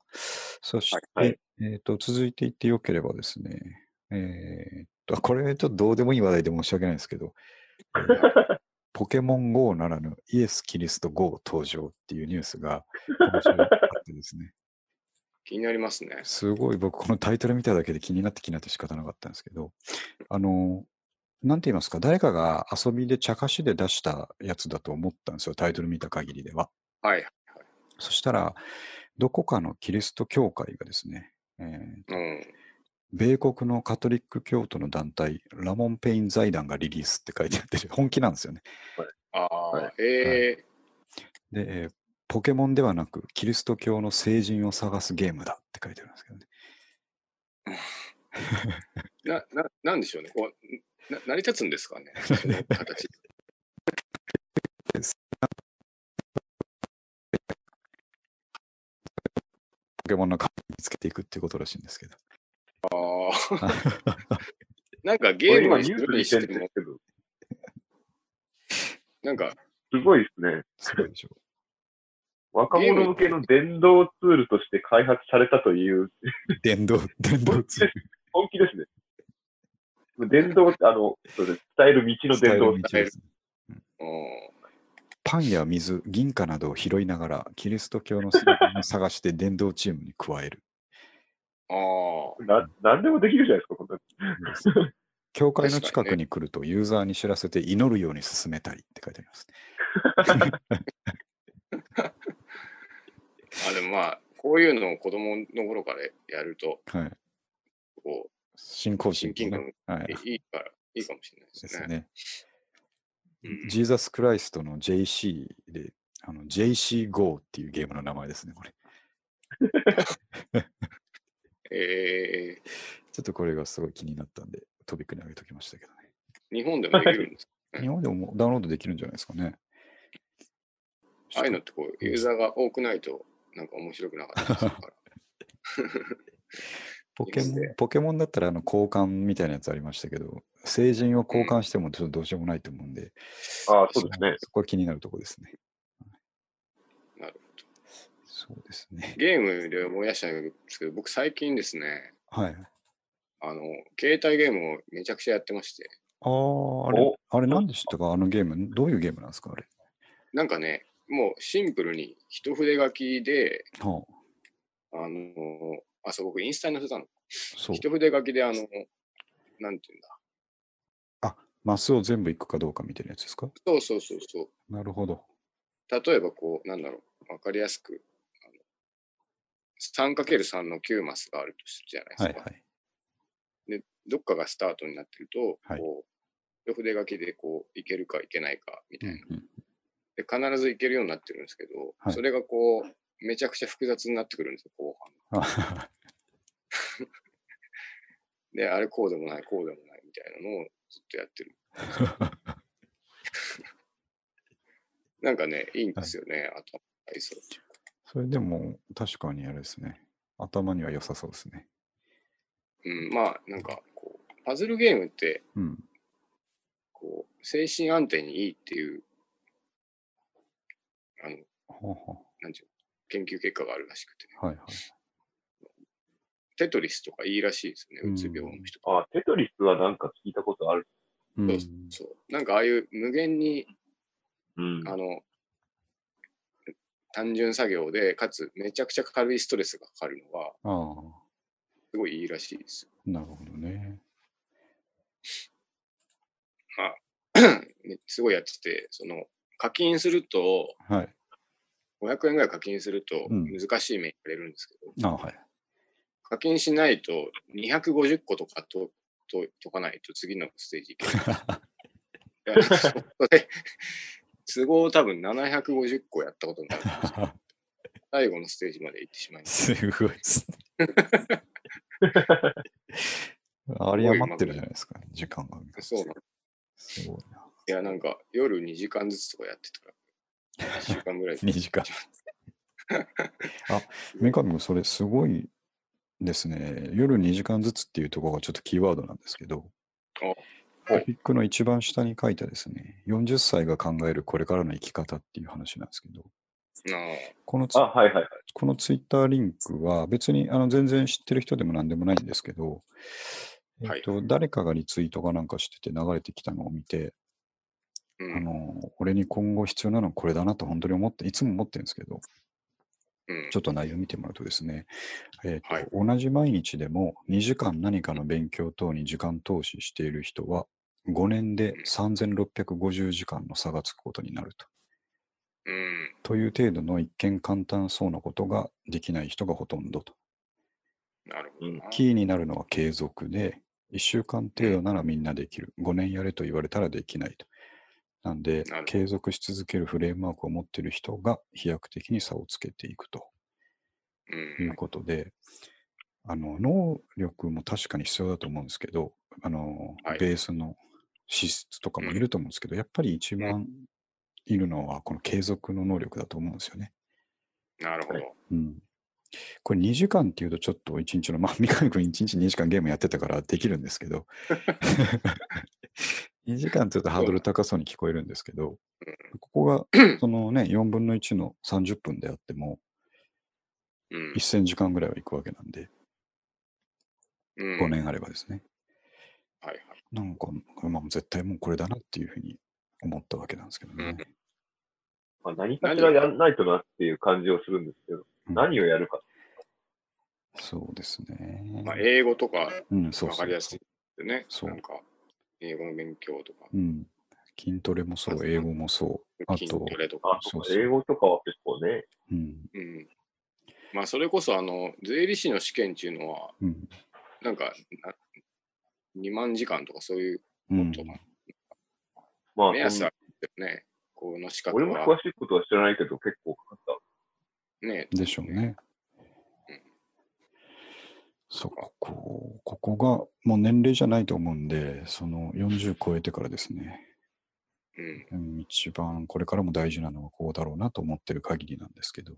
そして、はいえっ、と、続いていってよければですね、えっ、と、これちょっとどうでもいい話題で申し訳ないんですけど、ポケモン GO ならぬイエス・キリスト GO 登場っていうニュースが今週あってですね、気になりますね。すごい僕このタイトル見ただけで気になって気になって仕方なかったんですけど、あの、なんて言いますか、誰かが遊びで茶化しで出したやつだと思ったんですよ、タイトル見た限りでは。はい。そしたら、どこかのキリスト教会がですね、えーうん。米国のカトリック教徒の団体、ラモン・ペイン財団がリリースって書いてあって、本気なんですよね。ああ、はいえで、えーポケモンではなく、キリスト教の聖人を探すゲームだって書いてあるんですけどね。ー、な、な、なんでしょうね。な成り立つんですかね？そ の形。ポケモンのカード見つけていくっていうことらしいんですけど。ああ。なんかゲーム今ニュースにするににしてもす、けど、なんか、すごいですね。すごいでしょ。若者向けの伝道ツールとして開発されたという、電動、電動ツール。本気ですね。伝道、あの、そうです。伝える道の伝道伝えるうんパンや水、銀貨などを拾いながら、キリスト教の聖人を探して伝道チームに加える。ああ。な、なんでもできるじゃないですか、本当に。教会の近くに来ると、ユーザーに知らせて祈るように進めたりって書いてあります。あ、でもまあ、こういうのを子供の頃からやると、はい。こ信仰心とね感はい。いいから、いいかもしれないでね。ですすね。うんジーザス・クライストの JC で、あの JCGO っていうゲームの名前ですね、これ。えちょっとこれがすごい気になったんで、トピックに上げておきましたけどね。ー、日本でもできるんですうん日本でもダウンロードできるんじゃないですかね。ああいうのってこう、ユーザーが多くないと、なんか面白くなかったりするから。ポケモンポケモンだったらあの交換みたいなやつありましたけど、成人を交換してもちょっとどうしようもないと思うんで、ああ、そうですね。そこは気になるところですね。なるほど。そうですね。ゲームで思い出したんですけど、僕最近ですね、はい。あの、携帯ゲームをめちゃくちゃやってまして、ああ、あれお、あれ何でしたか？あのゲーム。どういうゲームなんですかあれ？なんかね、もうシンプルに一筆書きで、はあ、あの、あ、そう、僕インスタに載せたの。そう。一筆書きで、あの、なんていうんだ。マスを全部いくかどうかみたいなやつですか？そうそうそうそう。なるほど。例えばこう、なんだろう、わかりやすく、あの 3×3 の9マスがあるとするじゃないですか。はいはい。どっかがスタートになってると、はいこう、一筆書きでこう、いけるかいけないかみたいな。うんうんで、必ずいけるようになってるんですけど、はいそれがこう、めちゃくちゃ複雑になってくるんですよ、後半。あ で、あれこうでもない、こうでもないみたいなのをずっとやってる。なんかね、いいんですよね、あと、体操っていうか。それでも確かにあれですね。頭には良さそうですね。うん、まあ、なんか、こう、パズルゲームって、うん。こう、精神安定にいいっていう、あの、ほうほなんていうの？研究結果があるらしくて、うはいはい。テトリスとかいいらしいですね、うんうつ病の人。ああ、テトリスはなんか聞いたことある。うんそうそう。なんかああいう無限に、うん。あの、単純作業で、かつめちゃくちゃ軽いストレスがかかるのは、あすごいいいらしいです。なるほど ね。すごいやってて、その課金すると、はい。500円ぐらい課金するとうん難しい面やれるんですけど、あはい。課金しないと250個とかとと解かないと次のステージ行けない。都合多分750個やったことになるんですよ。最後のステージまで行ってしまいます。すごいですね。あり余ってるじゃないですか、時間が。そうなんすごいな。いや、なんか夜2時間ずつとかやってたら、1週間ぐらいで2時間。あ、三上君、それすごいですね。夜2時間ずつっていうところがちょっとキーワードなんですけど、あグラフィックの一番下に書いたですね、40歳が考えるこれからの生き方っていう話なんですけど、なこのツあ、はいはいはい。このツイッターリンクは別にあの全然知ってる人でも何でもないんですけど、えっと誰かがリツイートかなんかしてて流れてきたのを見て、うんあの俺に今後必要なのはこれだなと本当に思って、いつも思ってるんですけど、うんちょっと内容見てもらうとですね、えーとはい同じ毎日でも2時間何かの勉強等に時間投資している人は、5年で3650時間の差がつくことになると。うん。という程度の一見簡単そうなことができない人がほとんどと。なるほどな。キーになるのは継続で、1週間程度ならみんなできる。5年やれと言われたらできないと。なんで継続し続けるフレームワークを持っている人が飛躍的に差をつけていくとう。いうんことで、あの能力も確かに必要だと思うんですけど、あのはいベースの資質とかもいると思うんですけど、やっぱり一番いるのはこの継続の能力だと思うんですよね。なるほど。うん。これ2時間っていうとちょっと1日の、まあ、三上君1日2時間ゲームやってたからできるんですけど、2時間って言うとハードル高そうに聞こえるんですけど、ここがそのね、4分の1の30分であっても、うん。1000時間ぐらいはいくわけなんで、うん5年あればですね。はいはい。なんか、まあ、絶対もうこれだなっていうふうに思ったわけなんですけどね。まあ、何かしらやんないとなっていう感じをするんですけど、うん何をやるか。そうですね。まあ、英語とかうん、そうそうわかりやすいでね。そうなんか、英語の勉強とか、うん。筋トレもそう、英語もそう。あ筋と、トレとか。あ、そうかそう英語とかは結構ね、うん。うん。まあ、それこそ、あの、税理士の試験っていうのは、うん。なんか、な2万時間とかそういううんことがまあそん目安あるよね。この資格俺もは詳しいことは知らないけど、結構かかった。ね。でしょうねうん。そう、ここ、ここがもう年齢じゃないと思うんで、その40超えてからですね、うん。うん、一番これからも大事なのはこうだろうなと思ってる限りなんですけど、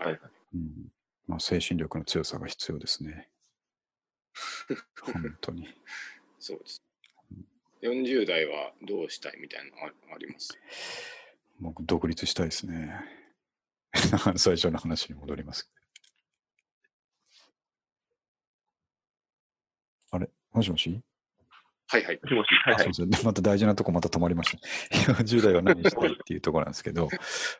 はい。うん、まあ精神力の強さが必要ですね。本当に。そうです。40代はどうしたいみたいなのああります？僕、独立したいですね。最初の話に戻ります。もしもし？はいはい。もしもし、はいはいあ。そうですね。また大事なとこまた止まりました。40代は何したいっていうところなんですけど、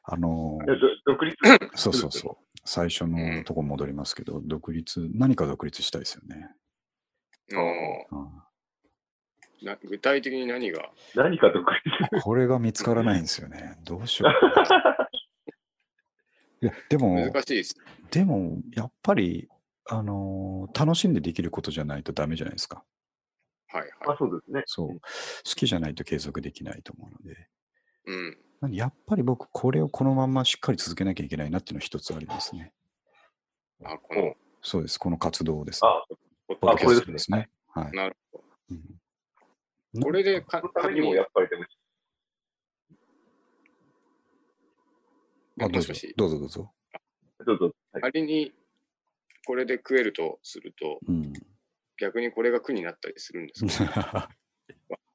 あのいやど独立そうそうそう。最初のとこ戻りますけど、独立、何か独立したいですよね。あーうんな具体的に何が？何か独立？これが見つからないんですよね。どうしよう。いや、でも、難しいです。でも、やっぱり、あのー楽しんでできることじゃないとダメじゃないですか。はいあはい。そうですね。そう。好きじゃないと継続できないと思うので。うん。なんでやっぱり僕、これをこのまんましっかり続けなきゃいけないなっていうのは一つありますね。あ、この、そうです。この活動です、ね。あ、ポッあドキャストこれですねね。はい。なるほど。うんこれでかそのためにもやっぱりでも、あどうぞどうぞどうぞ。どうぞ。はい仮にこれで食えるとすると、うん。逆にこれが苦になったりするんですか？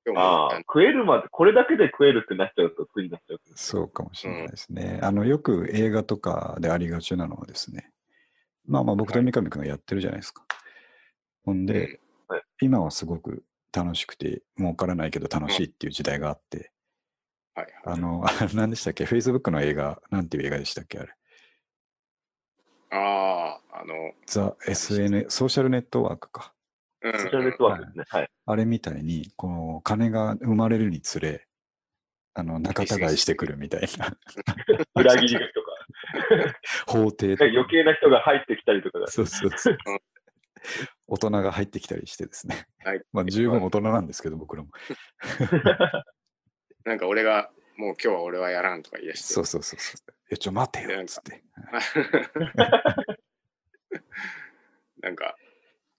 今日もああ、食えるまで、これだけで食えるってなっちゃうと苦になっちゃう。そうかもしれないですね。あの、よく映画とかでありがちなのはですね、まあまあ僕と三上君がやってるじゃないですか。ほんで、うんはい今はすごく楽しくて儲からないけど楽しいっていう時代があって、はいはい。あの、あ 何でしたっけ ?Facebook の映画、なんていう映画でしたっけ？あれ。ああ、あの、ザ・ SN、ソーシャルネットワークか。うんソーシャルネットワークですね。はい。あれみたいに、この金が生まれるにつれ、あの仲違いしてくるみたいな 裏切りとか、法廷とか余計な人が入ってきたりとかが。そうそうそう。大人が入ってきたりしてですね。はいまあ十分大人なんですけど、僕らも。なんか俺が、もう今日は俺はやらんとか言い出して。そうそうそうそう。え、ちょ、待てよ、つって。なんか、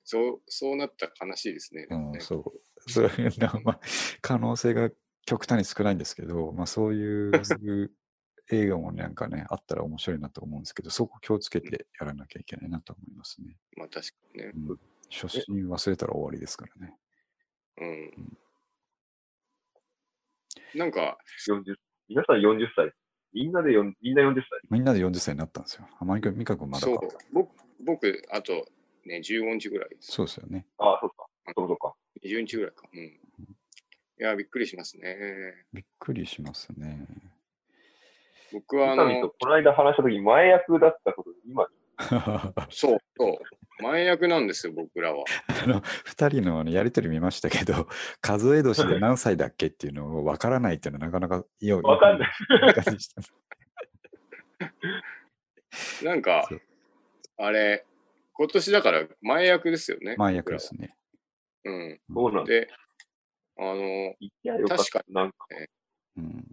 そう、そうなったら悲しいですね。うん、そう。そういうのは、まあ、可能性が極端に少ないんですけど、まあそういう映画もなんかね、あったら面白いなと思うんですけど、そこ気をつけてやらなきゃいけないなと思いますね。まあ確かにね。うん、初心忘れたら終わりですからね。うん。なんか、40皆さん40歳。みんなで4みんな40歳。みんなで40歳になったんですよ。あ、マイカ、ミカ君まだそうか。、僕、僕、あとね、15日ぐらい。そうですよね。ああ、そうか。そうそうか。20日ぐらいか。うん。いや、びっくりしますね。びっくりしますね。僕はあの、この間話したとき、前役だったことで、今、そう、そう。前役なんですよ、僕らは。あの、二人のあのやりとり見ましたけど、数え年で何歳だっけっていうのを分からないっていうのはなかなかよわかんない。なんかあれ、今年だから前役ですよね。前役ですね。うん。そうなんだ。で、あの、いや、よか。確かなんか、うん。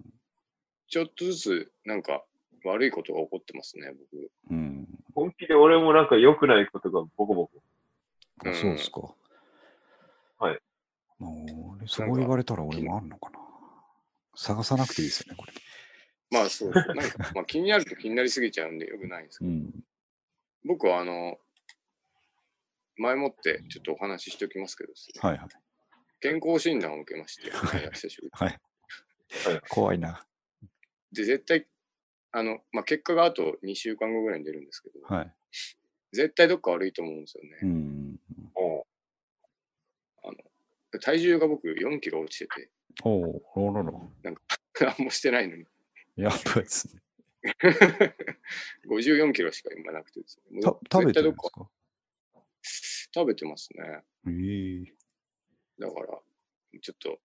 ちょっとずつ、なんか、悪いことが起こってますね、僕。うん。本気で俺もなんか良くないことがボコボコ。あそうですか。はい。もう、そう言われたら俺もあるのかな。探さなくていいですよね、これ。まあそう、なんか、まあ気になると気になりすぎちゃうんでよくないんですけど、うん。僕はあの、前もってちょっとお話ししておきますけどですね、はいはい。健康診断を受けまして、はい久しぶりにはい。怖いな。で、絶対、あの、まあ、結果があと2週間後ぐらいに出るんですけど、はい。絶対どっか悪いと思うんですよね。うん。も体重が僕4キロ落ちてて、おお、ロロロ。何もしてないのに、やばいですね。54キロしか今なくてですね。た食べてるん絶対どっですかか食べてますね。ええだから、ちょっと、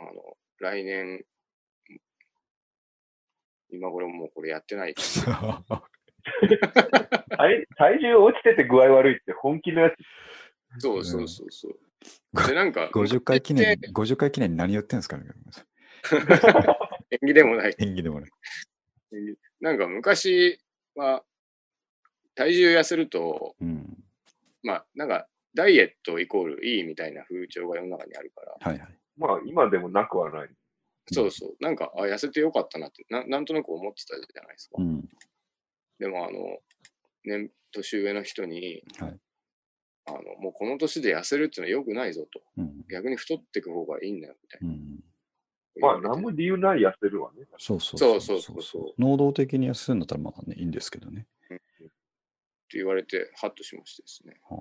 あの、来年、今頃もうこれやってない。う 体体重落ちてて具合悪いって本気のやつ。そうそうそうそう。で、なんか、50回記念で、50回記念に何言ってんですかね縁起 でもない。演技でもね。なんか昔は、体重痩せると、うん。まあ、なんか、ダイエットイコールいいみたいな風潮が世の中にあるから、はいはい。まあ、今でもなくはない。そうそう、なんか、あ、痩せてよかったなってな、なんとなく思ってたじゃないですか。うん。でも、あの、年、年上の人に、はいあの、もうこの年で痩せるっていうのは良くないぞと。うん。逆に太っていく方がいいんだよ、みたいな。うん。まあ、何も理由ない痩せるわね。そうそうそうそうそうそう能動的に痩せるんだったらまだね、いいんですけどね。って言われて、ハッとしましてですね。は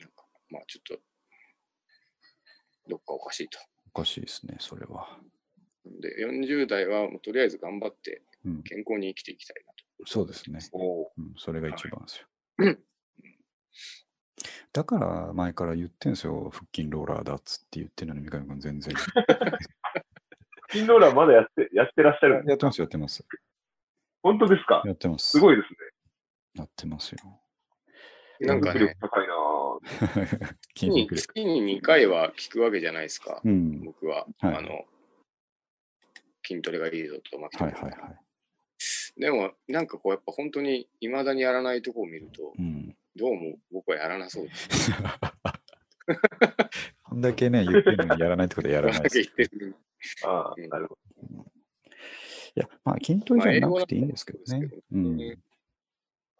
なんか、まあちょっと、どっかおかしいと。おかしいですね、それは。で、40代はもうとりあえず頑張ってうん。健康に生きていきたいなと。そうですね。おううん、それが一番ですよ。うんだから前から言ってんですよ、腹筋ローラーだっつって言ってるのに、三上君全然。筋ローラーまだやって、やってらっしゃる。やってます、やってます。本当ですか？やってます。すごいですね。やってますよ。なんかね力、高いなぁ筋月に肉力。月に2回は聞くわけじゃないですか、うん。僕は。はいあの、筋トレがいいぞと、まあはいはいはい。でも、なんかこう、やっぱ本当に未だにやらないとこを見ると、うん。どうも僕はやらなそうです。こんだけね、言ってるのにやらないってことはやらないです。ああうん、なるほいや、まあ、筋トレじゃなくていいんですけどねまあ。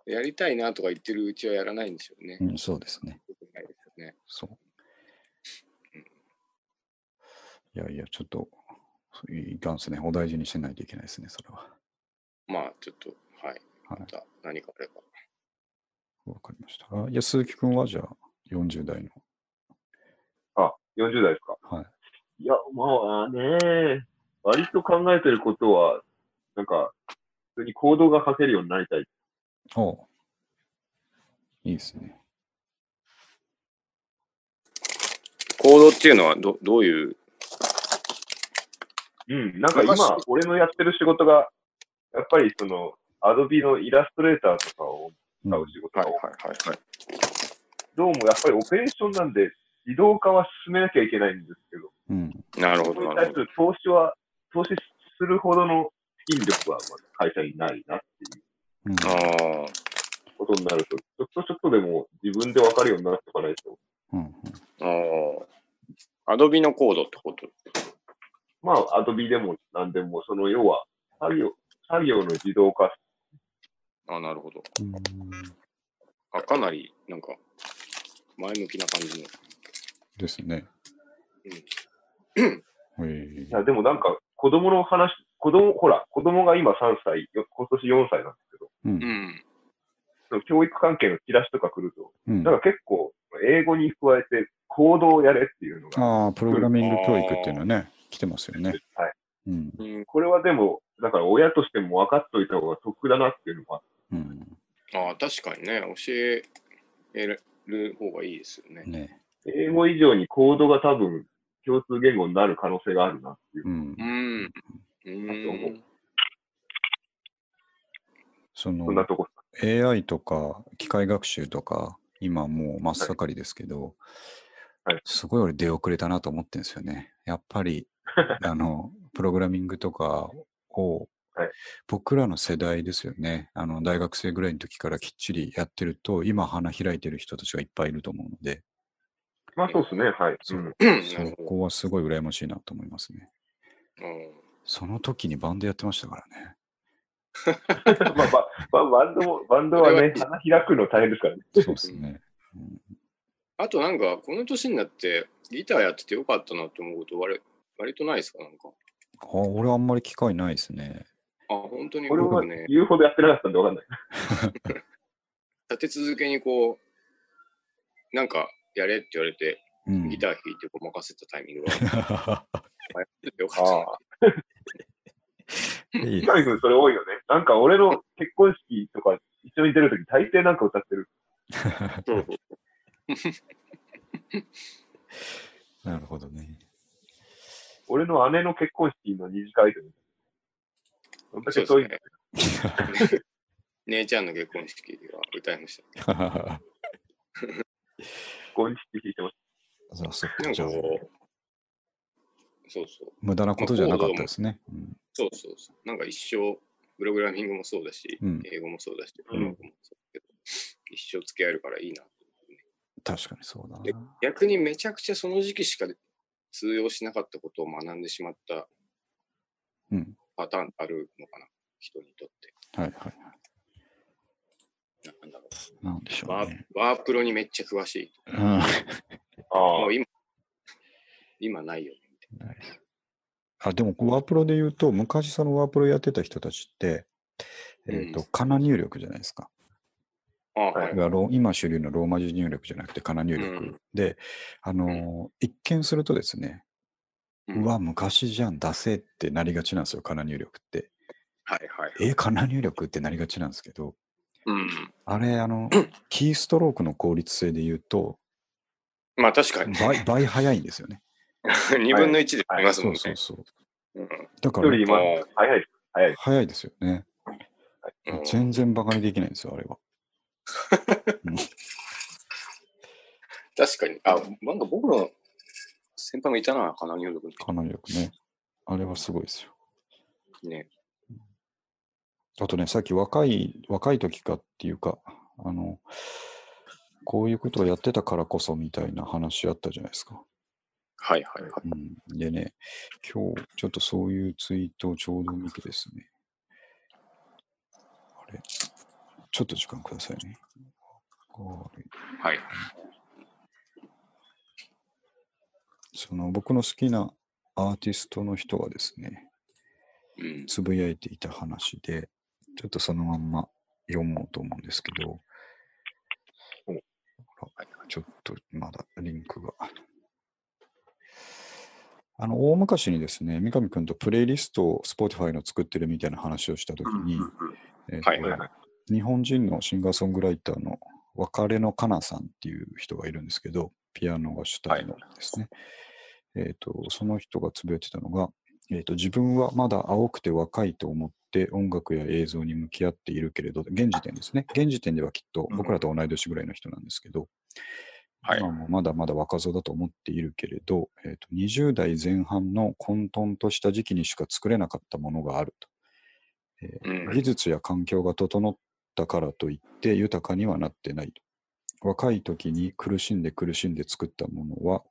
やりたいなとか言ってるうちはやらないんでしょうね。うん、そうですね。ないですよね。そう。いやいや、ちょっと、いかんですね。お大事にしないといけないですね、それは。まあ、ちょっと、はい。はいまた何かあれば。わかりました。あいや、鈴木くんはじゃあ、40代の。ど。あ、40代ですか。はい。いや、まあね、割と考えてることは、なんか、普通に行動が書けるようになりたい。おういいですね。コードっていうのはどどういう、うん、なんか今昔、俺のやってる仕事が、やっぱりその、アドビのイラストレーターとかを使う仕事が多くて、はいはい。どうもやっぱりオペレーションなんで、自動化は進めなきゃいけないんですけど、うん。なるほど、それになるほど。対する投資は、投資するほどの資金力はまだ会社にないなっていううん。ああ、ことになると、ちょっとちょっとでも自分で分かるようになっておかないと、うんうん。ああ。アドビのコードってこと？まあ、アドビでも何でも、その要は、作業、作業の自動化、あなるほど。うん。あ、かなり、なんか、前向きな感じの。ですね。うん。へえいや、でもなんか、子供の話、子供、ほら、子供が今3歳、よ今年4歳なんですうん教育関係のチラシとか来ると、うんなんか結構、英語に加えて、行動をやれっていうのが、ああ、プログラミング教育っていうのはね、来てますよね。はい。うん。うん、これはでも、だから親としても分かっといた方が得だなっていうのが、うん。ああ、確かにね、教える方がいいですよね。ね。英語以上にコードが多分、共通言語になる可能性があるなっていうう。んう。ん。そのそんなとこ。AI とか機械学習とか、今もう真っ盛りですけど、はいすごい俺出遅れたなと思ってるんですよね。やっぱり、あの、プログラミングとかを、はい僕らの世代ですよね。あの、大学生ぐらいの時からきっちりやってると、今花開いてる人たちがいっぱいいると思うので、まあそうですね、はい。そそこはすごい羨ましいなと思いますね。うんその時にバンドやってましたからね。まあ、ばばバンドも、バンドはね、花開くの大変ですからね。そうですね。うんあとなんか、この年になってギターやっててよかったなって思うこと割割とないですか？なんか。あ俺あんまり機会ないですね。あ、本当に？俺は僕ね、言うほどやってなかったんで分かんない。立て続けにこう、なんかやれって言われて、うんギター弾いてこう任せたタイミングが、あ やっててよかった いい三上君それ多いよね。なんか俺の結婚式とか一緒に出るとき大抵なんか歌ってる。そうそうなるほどね。俺の姉の結婚式の二次会で。そんだそうい。ですね。姉ちゃんの結婚式では歌いました。ゴンチって弾いてます。そうそう、そうそう、無駄なことじゃなかったですね。うんそうそうそう。なんか一生、プログラミングもそうだし、うん英語もそうだし、うん文学もそうだけど、一生付き合えるからいいな。確かにそうだなで。逆にめちゃくちゃその時期しか通用しなかったことを学んでしまったうん。パターンあるのかな、人にとって。はいはい。なんだろなんでしう。ワーょうね。ワープロにめっちゃ詳しい。うん。あもう今、今ないよね。みたいあ、でも、ワープロで言うと、昔そのワープロやってた人たちって、えっ、と、うんカナ入力じゃないですか。ははい今主流のローマ字入力じゃなくてカナ入力、うんで、あのー一見するとですね、うわ、昔じゃん、出せってなりがちなんですよ、カナ入力って。はいはい。え、カナ入力ってなりがちなんですけど、うん。あれ、あの、キーストロークの効率性で言うと、まあ確かに。倍倍早いんですよね。2分の1でありますもんねそう。そうそう。うんだから、今、早い。早い。早いですよね。うん全然バカにできないんですよ、あれは。確かに。あ、なんか僕の先輩もいたな、金入力カナ入力ね。あれはすごいですよ。ね。あとね、さっき若い、若い時かっていうか、あの、こういうことをやってたからこそみたいな話あったじゃないですか。はいはいはい。うん、でね、今日ちょっとそういうツイートをちょうど見てですね。あれ、ちょっと時間くださいね。はい。その僕の好きなアーティストの人がですね、うん。つぶやいていた話で、ちょっとそのまんま読もうと思うんですけど、はいちょっとまだリンクが。あの、大昔にですね、三上くんとプレイリストを Spotify の作ってるみたいな話をしたときに。日本人のシンガーソングライターの別れのかなさんっていう人がいるんですけど、ピアノが主体のですね。えっ、と、その人がつぶやいてたのが、えっ、と、自分はまだ青くて若いと思って音楽や映像に向き合っているけれど、現時点ですね。現時点ではきっと僕らと同い年ぐらいの人なんですけど、はいまだまだ若造だと思っているけれど、えーと、20代前半の混沌とした時期にしか作れなかったものがあると。えーうん技術や環境が整ったからといって豊かにはなってないと。若い時に苦しんで苦しんで作ったものは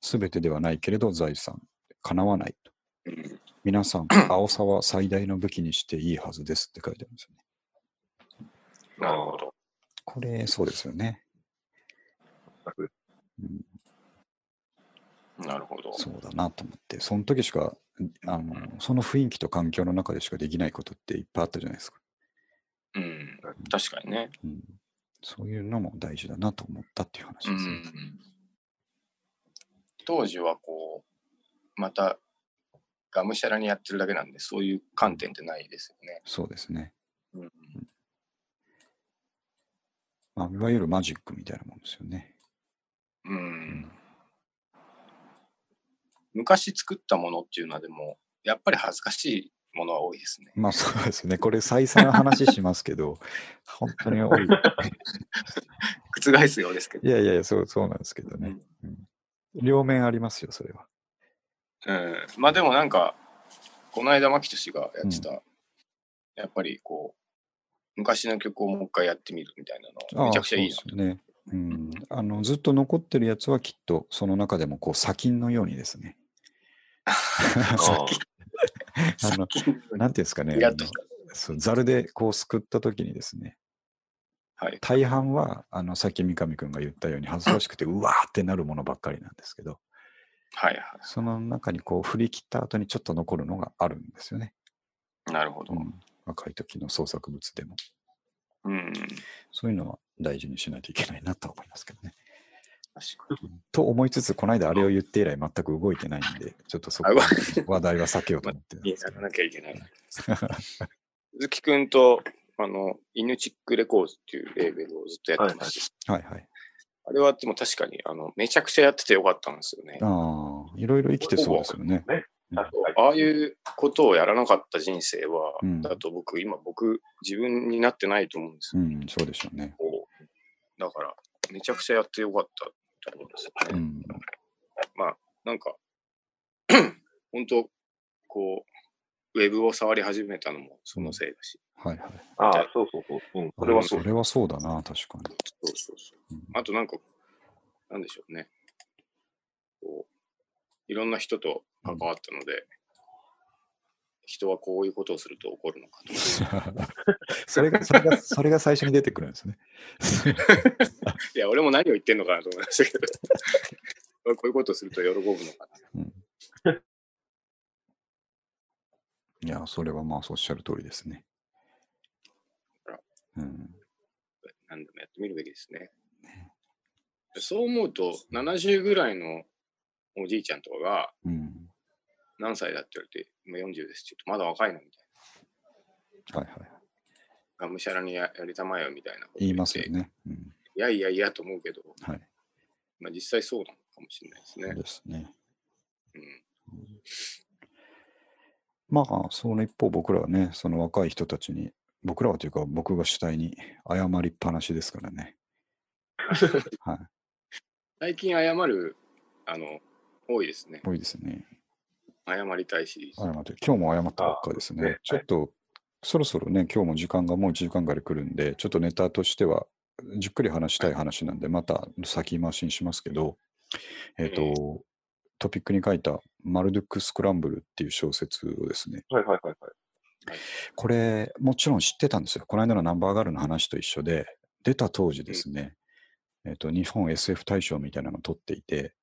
全てではないけれど財産、叶わないと。うん皆さん、青さは最大の武器にしていいはずですって書いてあるんですよね。なるほど。これ、そうですよね。全くうんなるほど。そうだなと思って、その時しか、あの、その雰囲気と環境の中でしかできないことっていっぱいあったじゃないですか。うん。確かにね。うん、そういうのも大事だなと思ったっていう話うですね。ん。当時はこう、また、がむしゃらにやってるだけなんで、そういう観点ってないですよね。そうですね。うん。まあ、いわゆるマジックみたいなもんですよね。う。うん昔作ったものっていうのはでも、やっぱり恥ずかしいものは多いですね。まあそうですね。これ再三話しますけど、本当に多い。覆すようですけど。いやいやいや、そうそうなんですけどね。うん両面ありますよ、それは。うん、まあでもなんか、この間、牧俊がやってた、やっぱりこう、昔の曲をもう一回やってみるみたいなの、めちゃくちゃいいなああそうですね。うん、あのずっと残ってるやつはきっとその中でもこう砂金のようにですね。ああのなんていうんですかね。そうザルでこうすくった時にですね、はい。大半はあのさっき三上君が言ったように恥ずかしくてうわーってなるものばっかりなんですけど、はいはその中にこう振り切った後にちょっと残るのがあるんですよね。い。なるほどう。ん、若い時の創作物でも。うん。そういうのは大事にしないといけないなと思いますけどね。と思いつつ、この間あれを言って以来全く動いてないんで、ちょっとそこ話題は避けようと思ってたんに。ですけどやらなきゃいけない。鈴木くんと、あの、イヌチックレコーズっていうレーベルをずっとやってました。はいはい。あれはでも確かに、あの、めちゃくちゃやっててよかったんですよね。ああ、いろいろ生きてそうですよね。ああいうことをやらなかった人生は、うんだと僕、今僕、自分になってないと思うんですよ。うん、そうでしょうね。だから、めちゃくちゃやってよかったと思うんですよね。うん。まあ、なんか、本当こう、ウェブを触り始めたのもそのせいだし、はいはい。ああ、そうそうそう。うん、それはそうそ。れはそうだな、確かに。そうそうそう。うんあとなんか、なんでしょうね。こう、いろんな人と関わったので、人はこういうことをすると怒るのかとか。それが、それが、それが最初に出てくるんですね。いや、俺も何を言ってんのかなと思いましたけど、こういうことをすると喜ぶのかな。いや、それはまあ、そうおっしゃる通りですね。うん。何でもやってみるべきですね。そう思うと、70ぐらいのおじいちゃんとかが、うん。何歳だって言われて、今40です。ちょっとまだ若いのみたいはいはい。な。がむしゃらにややりたまえよみたいなこと言いますよね。うん。いやいやいやと思うけど、はい。まあ、実際そうなのかもしれないですね。ですね。うん、まあ、その一方、僕らはね、その若い人たちに、僕らはというか、僕が主体に謝りっぱなしですからね。はい。最近謝る、あの、多いですね。多いですね。謝りたいし。謝って、今日も謝ったばっかですね。ちょっと、そろそろね、今日も時間がもう1時間ぐらい来るんで、ちょっとネタとしては、じっくり話したい話なんで、また先回しにしますけど、えっ、と、えトピックに書いたマルドゥック・スクランブルっていう小説をですね、はいはいはいはい。これ、もちろん知ってたんですよ。この間のナンバーガールの話と一緒で、出た当時ですね、えっ、と、日本 SF 大賞みたいなのを取っていて、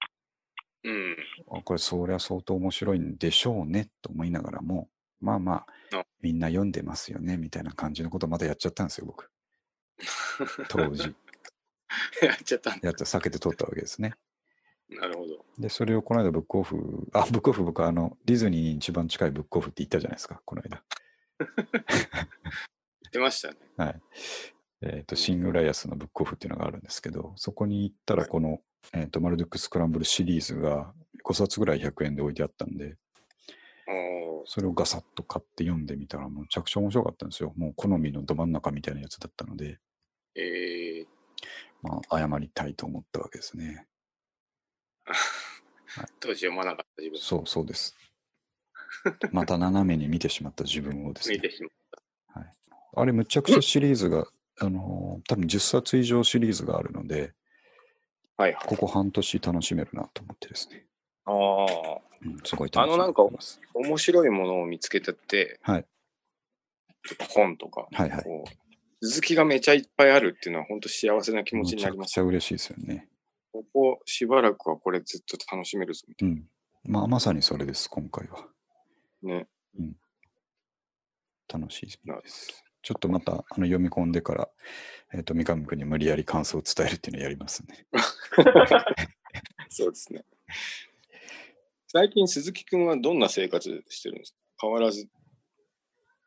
うん。あこれそりゃ相当面白いんでしょうねと思いながらも、まあまああ、みんな読んでますよねみたいな感じのことまたやっちゃったんですよ、僕。当時。やっちゃった。やっちゃ避けて取ったわけですね。なるほど。で、それをこの間ブックオフ、あ、ブックオフ僕あの、ディズニーに一番近いブックオフって言ったじゃないですか、この間。言っってましたね。はい。えっ、と、シングライアスのブックオフっていうのがあるんですけど、そこに行ったら、この、えっ、と、マルドックスクランブルシリーズが5冊ぐらい100円で置いてあったんで、それをガサッと買って読んでみたら、むちゃくちゃ面白かったんですよ。もう好みのど真ん中みたいなやつだったので、えー、まあ、謝りたいと思ったわけですね。当時読まなかった自分そう、そうです。また斜めに見てしまった自分をですね見。てしまう。あれ、むちゃくちゃシリーズが、あのー多分10冊以上シリーズがあるので、はいはい。ここ半年楽しめるなと思ってですね。ああ、うん、すごい楽しみあのなんか面白いものを見つけてって、はい。本とか、はいはい。続きがめちゃいっぱいあるっていうのは本当幸せな気持ちになりますめちゃくちゃ。嬉しいですよね。ここしばらくはこれずっと楽しめるぞみたいうん。まあ、まさにそれです、今回は。なね。楽しいです。ちょっとまたあの読み込んでから、えっ、と、三上君に無理やり感想を伝えるっていうのをやりますね。そうですね。最近鈴木くんはどんな生活してるんですか？変わらず。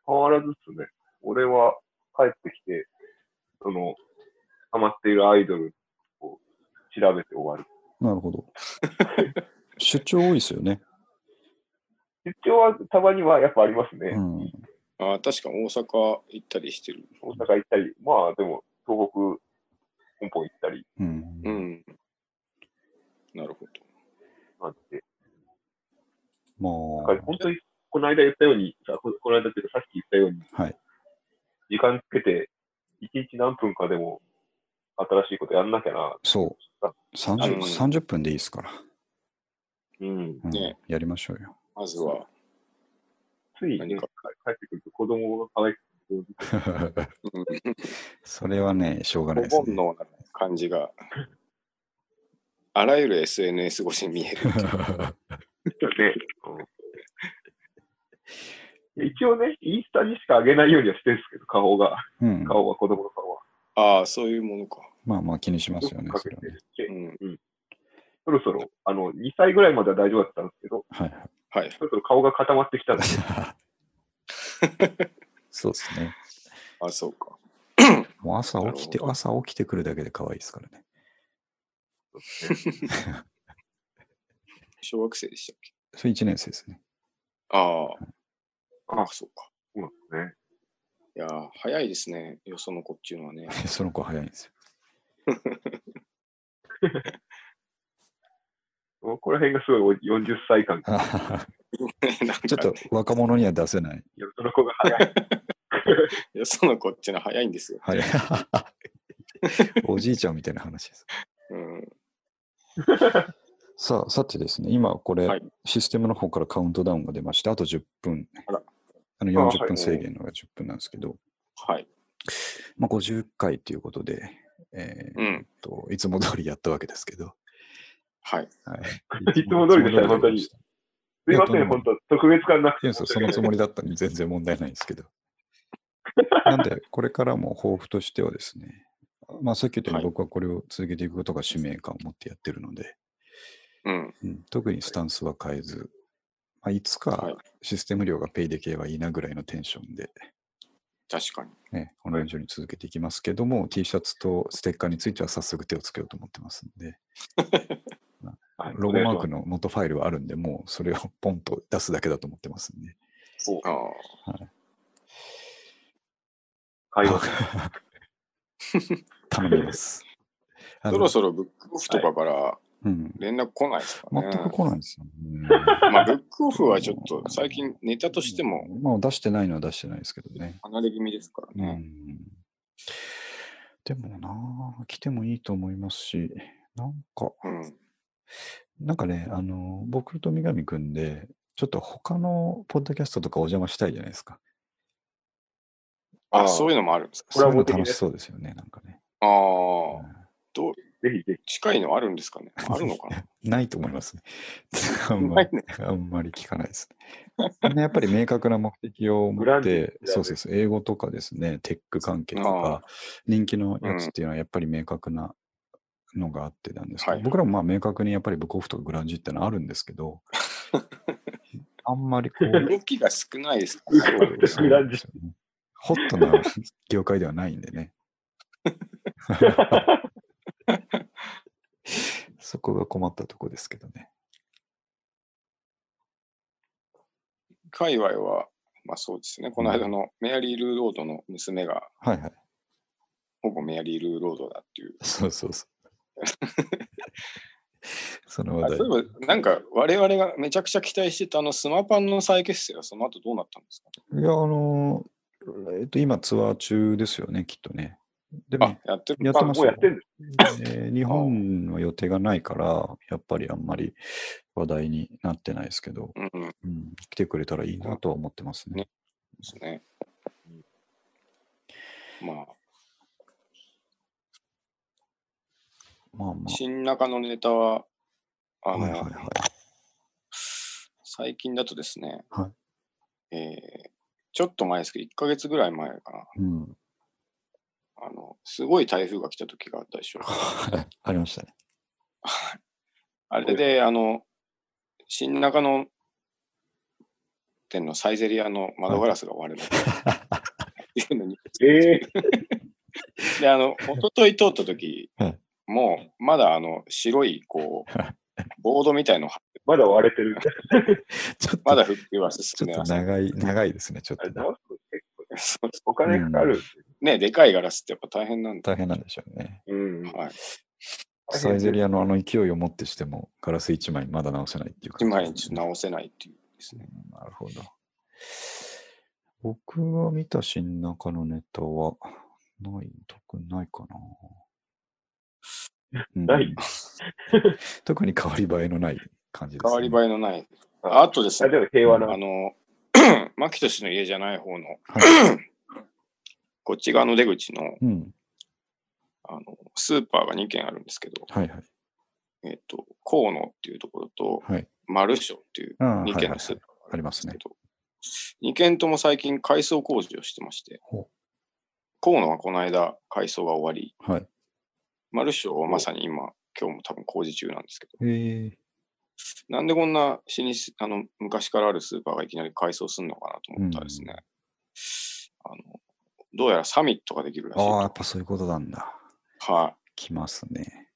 変わらずですね。俺は帰ってきて、その、ハマっているアイドルを調べて終わる。なるほど。出張多いですよね。出張はたまにはやっぱありますね。うん。あー確か大阪行ったりしてる。大阪行ったり、まあでも東北本邦行ったりうん。うん。なるほど。なんで、まだから本当にこの間言ったように、さここの間っていうかさっき言ったように、あ、はい。時間つけて、一日何分かでも新しいことやんなきゃな。そう。30, うん30分でいいですから。うん。うんねやりましょうよ。まずは、つい、ね、何か帰ってくると子供が可愛く それはね、しょうがないおです、ね。盆の感じが、あらゆる SNS 越しに見える。ね、うん一応ね、インスタにしか上げないようにはしてるんですけど、顔が、うん。顔は子供の顔は。ああ、そういうものか。まあまあ気にしますよねか、そね。けててうん。そろそろ、あの、2歳ぐらいまでは大丈夫だったんですけど、はいはい。はい。そろそろ顔が固まってきたんで、そうですね。あそうか。もう朝起きて、朝起きてくるだけで可愛いですからね。小学生でしたっけ？それ1年生ですね。ああ。ああそうか。そうなんですね。いやー、早いですね。よその子っていうのはね。その子早いんですよ。ここら辺がすごい40歳感。ちょっと若者には出せない。いやその子が早い。よその子っていうのは早いんですよ。早い。おじいちゃんみたいな話です。うん。さあ、さてですね、今これ、はいシステムの方からカウントダウンが出まして、あと10分。あの40あはい分制限のが10分なんですけど、はい。まあ、50回ということで、えーうん。と、いつも通りやったわけですけど、はい。はい、いつも通りでしたね本当にすいません、本当特別感なくて。そのつもりだったのに全然問題ないんですけど。なんで、これからも抱負としてはですね、まあ、さっき言ったようにはい僕はこれを続けていくことが使命感を持ってやってるので、うん。うん、特にスタンスは変えず、まあ、いつはいかシステム量がペイできればいいなぐらいのテンションで、確かに。ね、このように続けていきますけども、T シャツとステッカーについては早速手をつけようと思ってますんで、はいロゴマークの元ファイルはあるんで、もうそれをポンと出すだけだと思ってますんで。ああ。会話頼みます。そろそろブックオフとかからうん、連絡来ないですかね。全く来ないですよね。まあ、ブックオフはちょっと最近ネタとしてもまあ出してないのは出してないですけどね。離れ気味ですからうね。ん。でもなあ、来てもいいと思いますし、なんか、うん。なんかね、あの、僕と三上くんで、ちょっと他のポッドキャストとかお邪魔したいじゃないですか。あ、そういうのもあるんですか？れはもう楽しそうですよね、なんかね。ああ。どうぜひぜひ。近いのあるんですかね？あるのかな？ないと思いますね。あんまりね。あんまり聞かないですね。やっぱり明確な目的を持って、そうそうそう、英語とかですね、テック関係とか、人気のやつっていうのはやっぱり明確なのがあってなんですけど、はい僕らもまあ明確にやっぱりブックオフとかグランジってのはあるんですけど、あんまりこう、動きが少ないですからね。そうグランジですよねホットな 業界ではないんでね。そこが困ったとこですけどね。界隈は、まあそうですね。この間のメアリー・ルーロードの娘が、はいはい。ほぼメアリー・ルーロードだっていう。そうそうそう。その話題。ういえば、なんか我々がめちゃくちゃ期待してたあのスマパンの再結成はその後どうなったんですか？いや、あのえっと、今ツアー中ですよね、きっとね。でもあ、、やってやってますよ。えー日本の予定がないから、やっぱりあんまり話題になってないですけど、うんうん来てくれたらいいなとは思ってますね。すね。まあ、まあま新中のネタは、あ。はいはいはい。最近だとですね、はえーちょっと前ですけど、1ヶ月ぐらい前かな、うん。あの、すごい台風が来た時があったでしょ。ありましたね。あれで、あの、新中野店のサイゼリアの窓ガラスが割れたっていうのに、ええで、あの、一昨日通った時はい。もう、まだあの、白い、こう、ボードみたいのまだ割れてる。ちょっと、まだ復旧はち進んでます。ょっと長い、長いですね、ちょっと。お金かかる。ね、でかいガラスってやっぱ大変なんだ。大変なんでしょうね。うん。はい。サイゼリアのあの勢いをもってしても、ガラス1枚まだ直せないっていう一枚にじちょっと直せないっていうですね。うんなるほど。僕が見た新中のネタは、ない、特にないかな。うんない 特に変わり映えのない感じです、変わり映えのない。あとですあ、ね、でも平和なあ。の、牧俊の家じゃない方の、は こっち側の出口のうん。あのスーパーが2軒あるんですけど、はいはい。えっ、と、河野っていうところと、はい。マルショっていうああ2軒のスーパーがありますねけ。ど、2軒とも最近改装工事をしてまして河野はこの間改装が終わり、はい。マルショはまさに今、今日も多分工事中なんですけど、えー、なんでこんな老舗あの昔からあるスーパーがいきなり改装するのかなと思ったらですね、あのどうやらサミットができるらしいああ、やっと。ぱそういうことなんだ。は来ますね。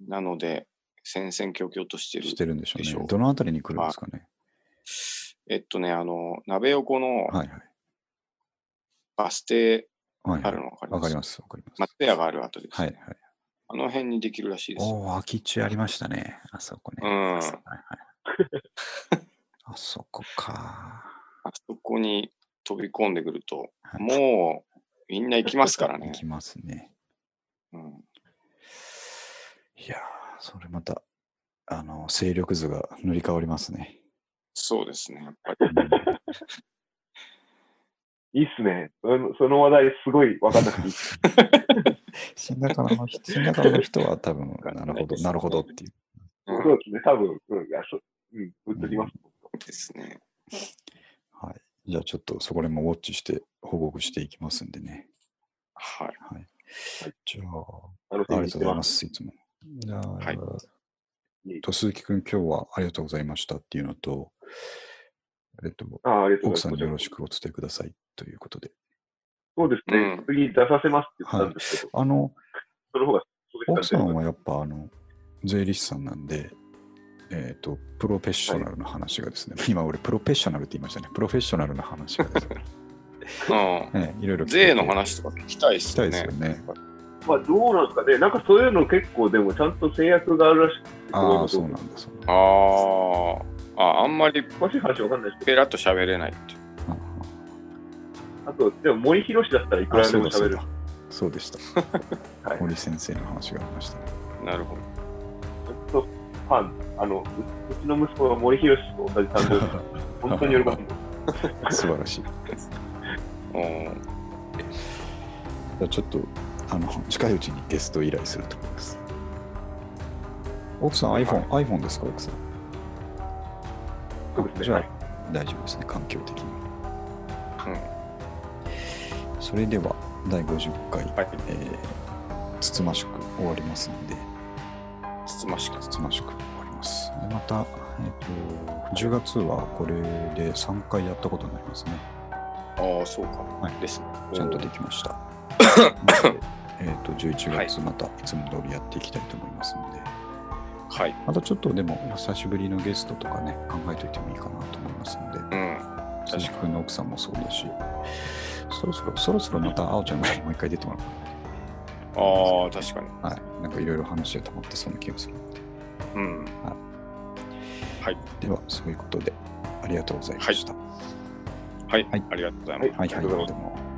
い。なので、戦々恐々としてる。してるんでしょう。ねどのあたりに来るんですかね。えっとね、あの、鍋横のはいはい。バス停はい、はいある。の分かります？わかります。わかります。松屋があるあたりです、はいはい。あの辺にできるらしいですよ。おお、空き地ありましたね。あそこね。うんはいはい。あそこか。あそこに飛び込んでくると、はいもうみんな行きますからね行。きますね。うん、いやー、それまた、あの、勢力図が塗り替わりますね。そうですね。やっぱりうん いいっすね。そのその話題すごい分かんなくていい っす。新中野の人、新中野の人は多分、かんなるほど、なるほどっていう。うんそうですね。多分、うん、いや、そう、うん、ぶっときます。ですね。はい。じゃあちょっとそこでもウォッチして報告していきますんでね。はい。はい。じゃあ、ありがとうございまます。す、いつも。じゃあ、はいと鈴木くん、今日はありがとうございましたっていうのと、えっと、奥さ。んによろしくお伝えくださいということで。そうですね。うん次出させますって言ったんですけど、あの、その方が、奥さんははやっぱあの、税理士さんなんで、えっ、と、プロフェッショナルな話がですね、今俺プロフェッショナルって言いましたね。プロフェッショナルな話がですね、うんねいろいろ税の話とか聞きたいですよね聞きたいです。よね。まあ、どうなんですかね。なんかそういうの結構、でもちゃんと制約があるらしくて、ああ、そううなんだ、そうなんだ。あーあ、あんまり詳しい話わかんないですけペラッと喋れないっていう。あと、でも森博だったらいくあらでも喋るそうでした。はい森先生の話がありましたね。なるほど。ずっとファン、あの、ううちの息子が森博と同じ誕生日、本当に喜んでます。素晴らしい。うんじゃあちょっと、あの、近いうちにゲスト依頼すると思います。奥さん iPhone、iPhone ですか、奥さん？そうですね。じゃあはい、大丈夫ですね、環境的に。うんそれでは、第50回、はい。えーつつましく終わりますんで、つつましく。つつましく終わります。でまた、えっと10月はこれで3回やったことになりますね。あああ、そうか。はいですね。ちゃんとできました。えっと、11はい月またいつも通りやっていきたいと思いますので、はい。またちょっとでも久しぶりのゲストとかね、考えておいてもいいかなと思いますので、うん。鈴木君の奥さんもそうだし、そろそろ、そろそろまたあおちゃんぐらいにもう一回出てもらおうああ、確かに。かな。はい。なんかいろいろ話が溜まってそうな気がするので。うん。はい。では、そういうことで、ありがとうございました。はい。はいありがとうございます。はい、はい、ありがとうございどうも。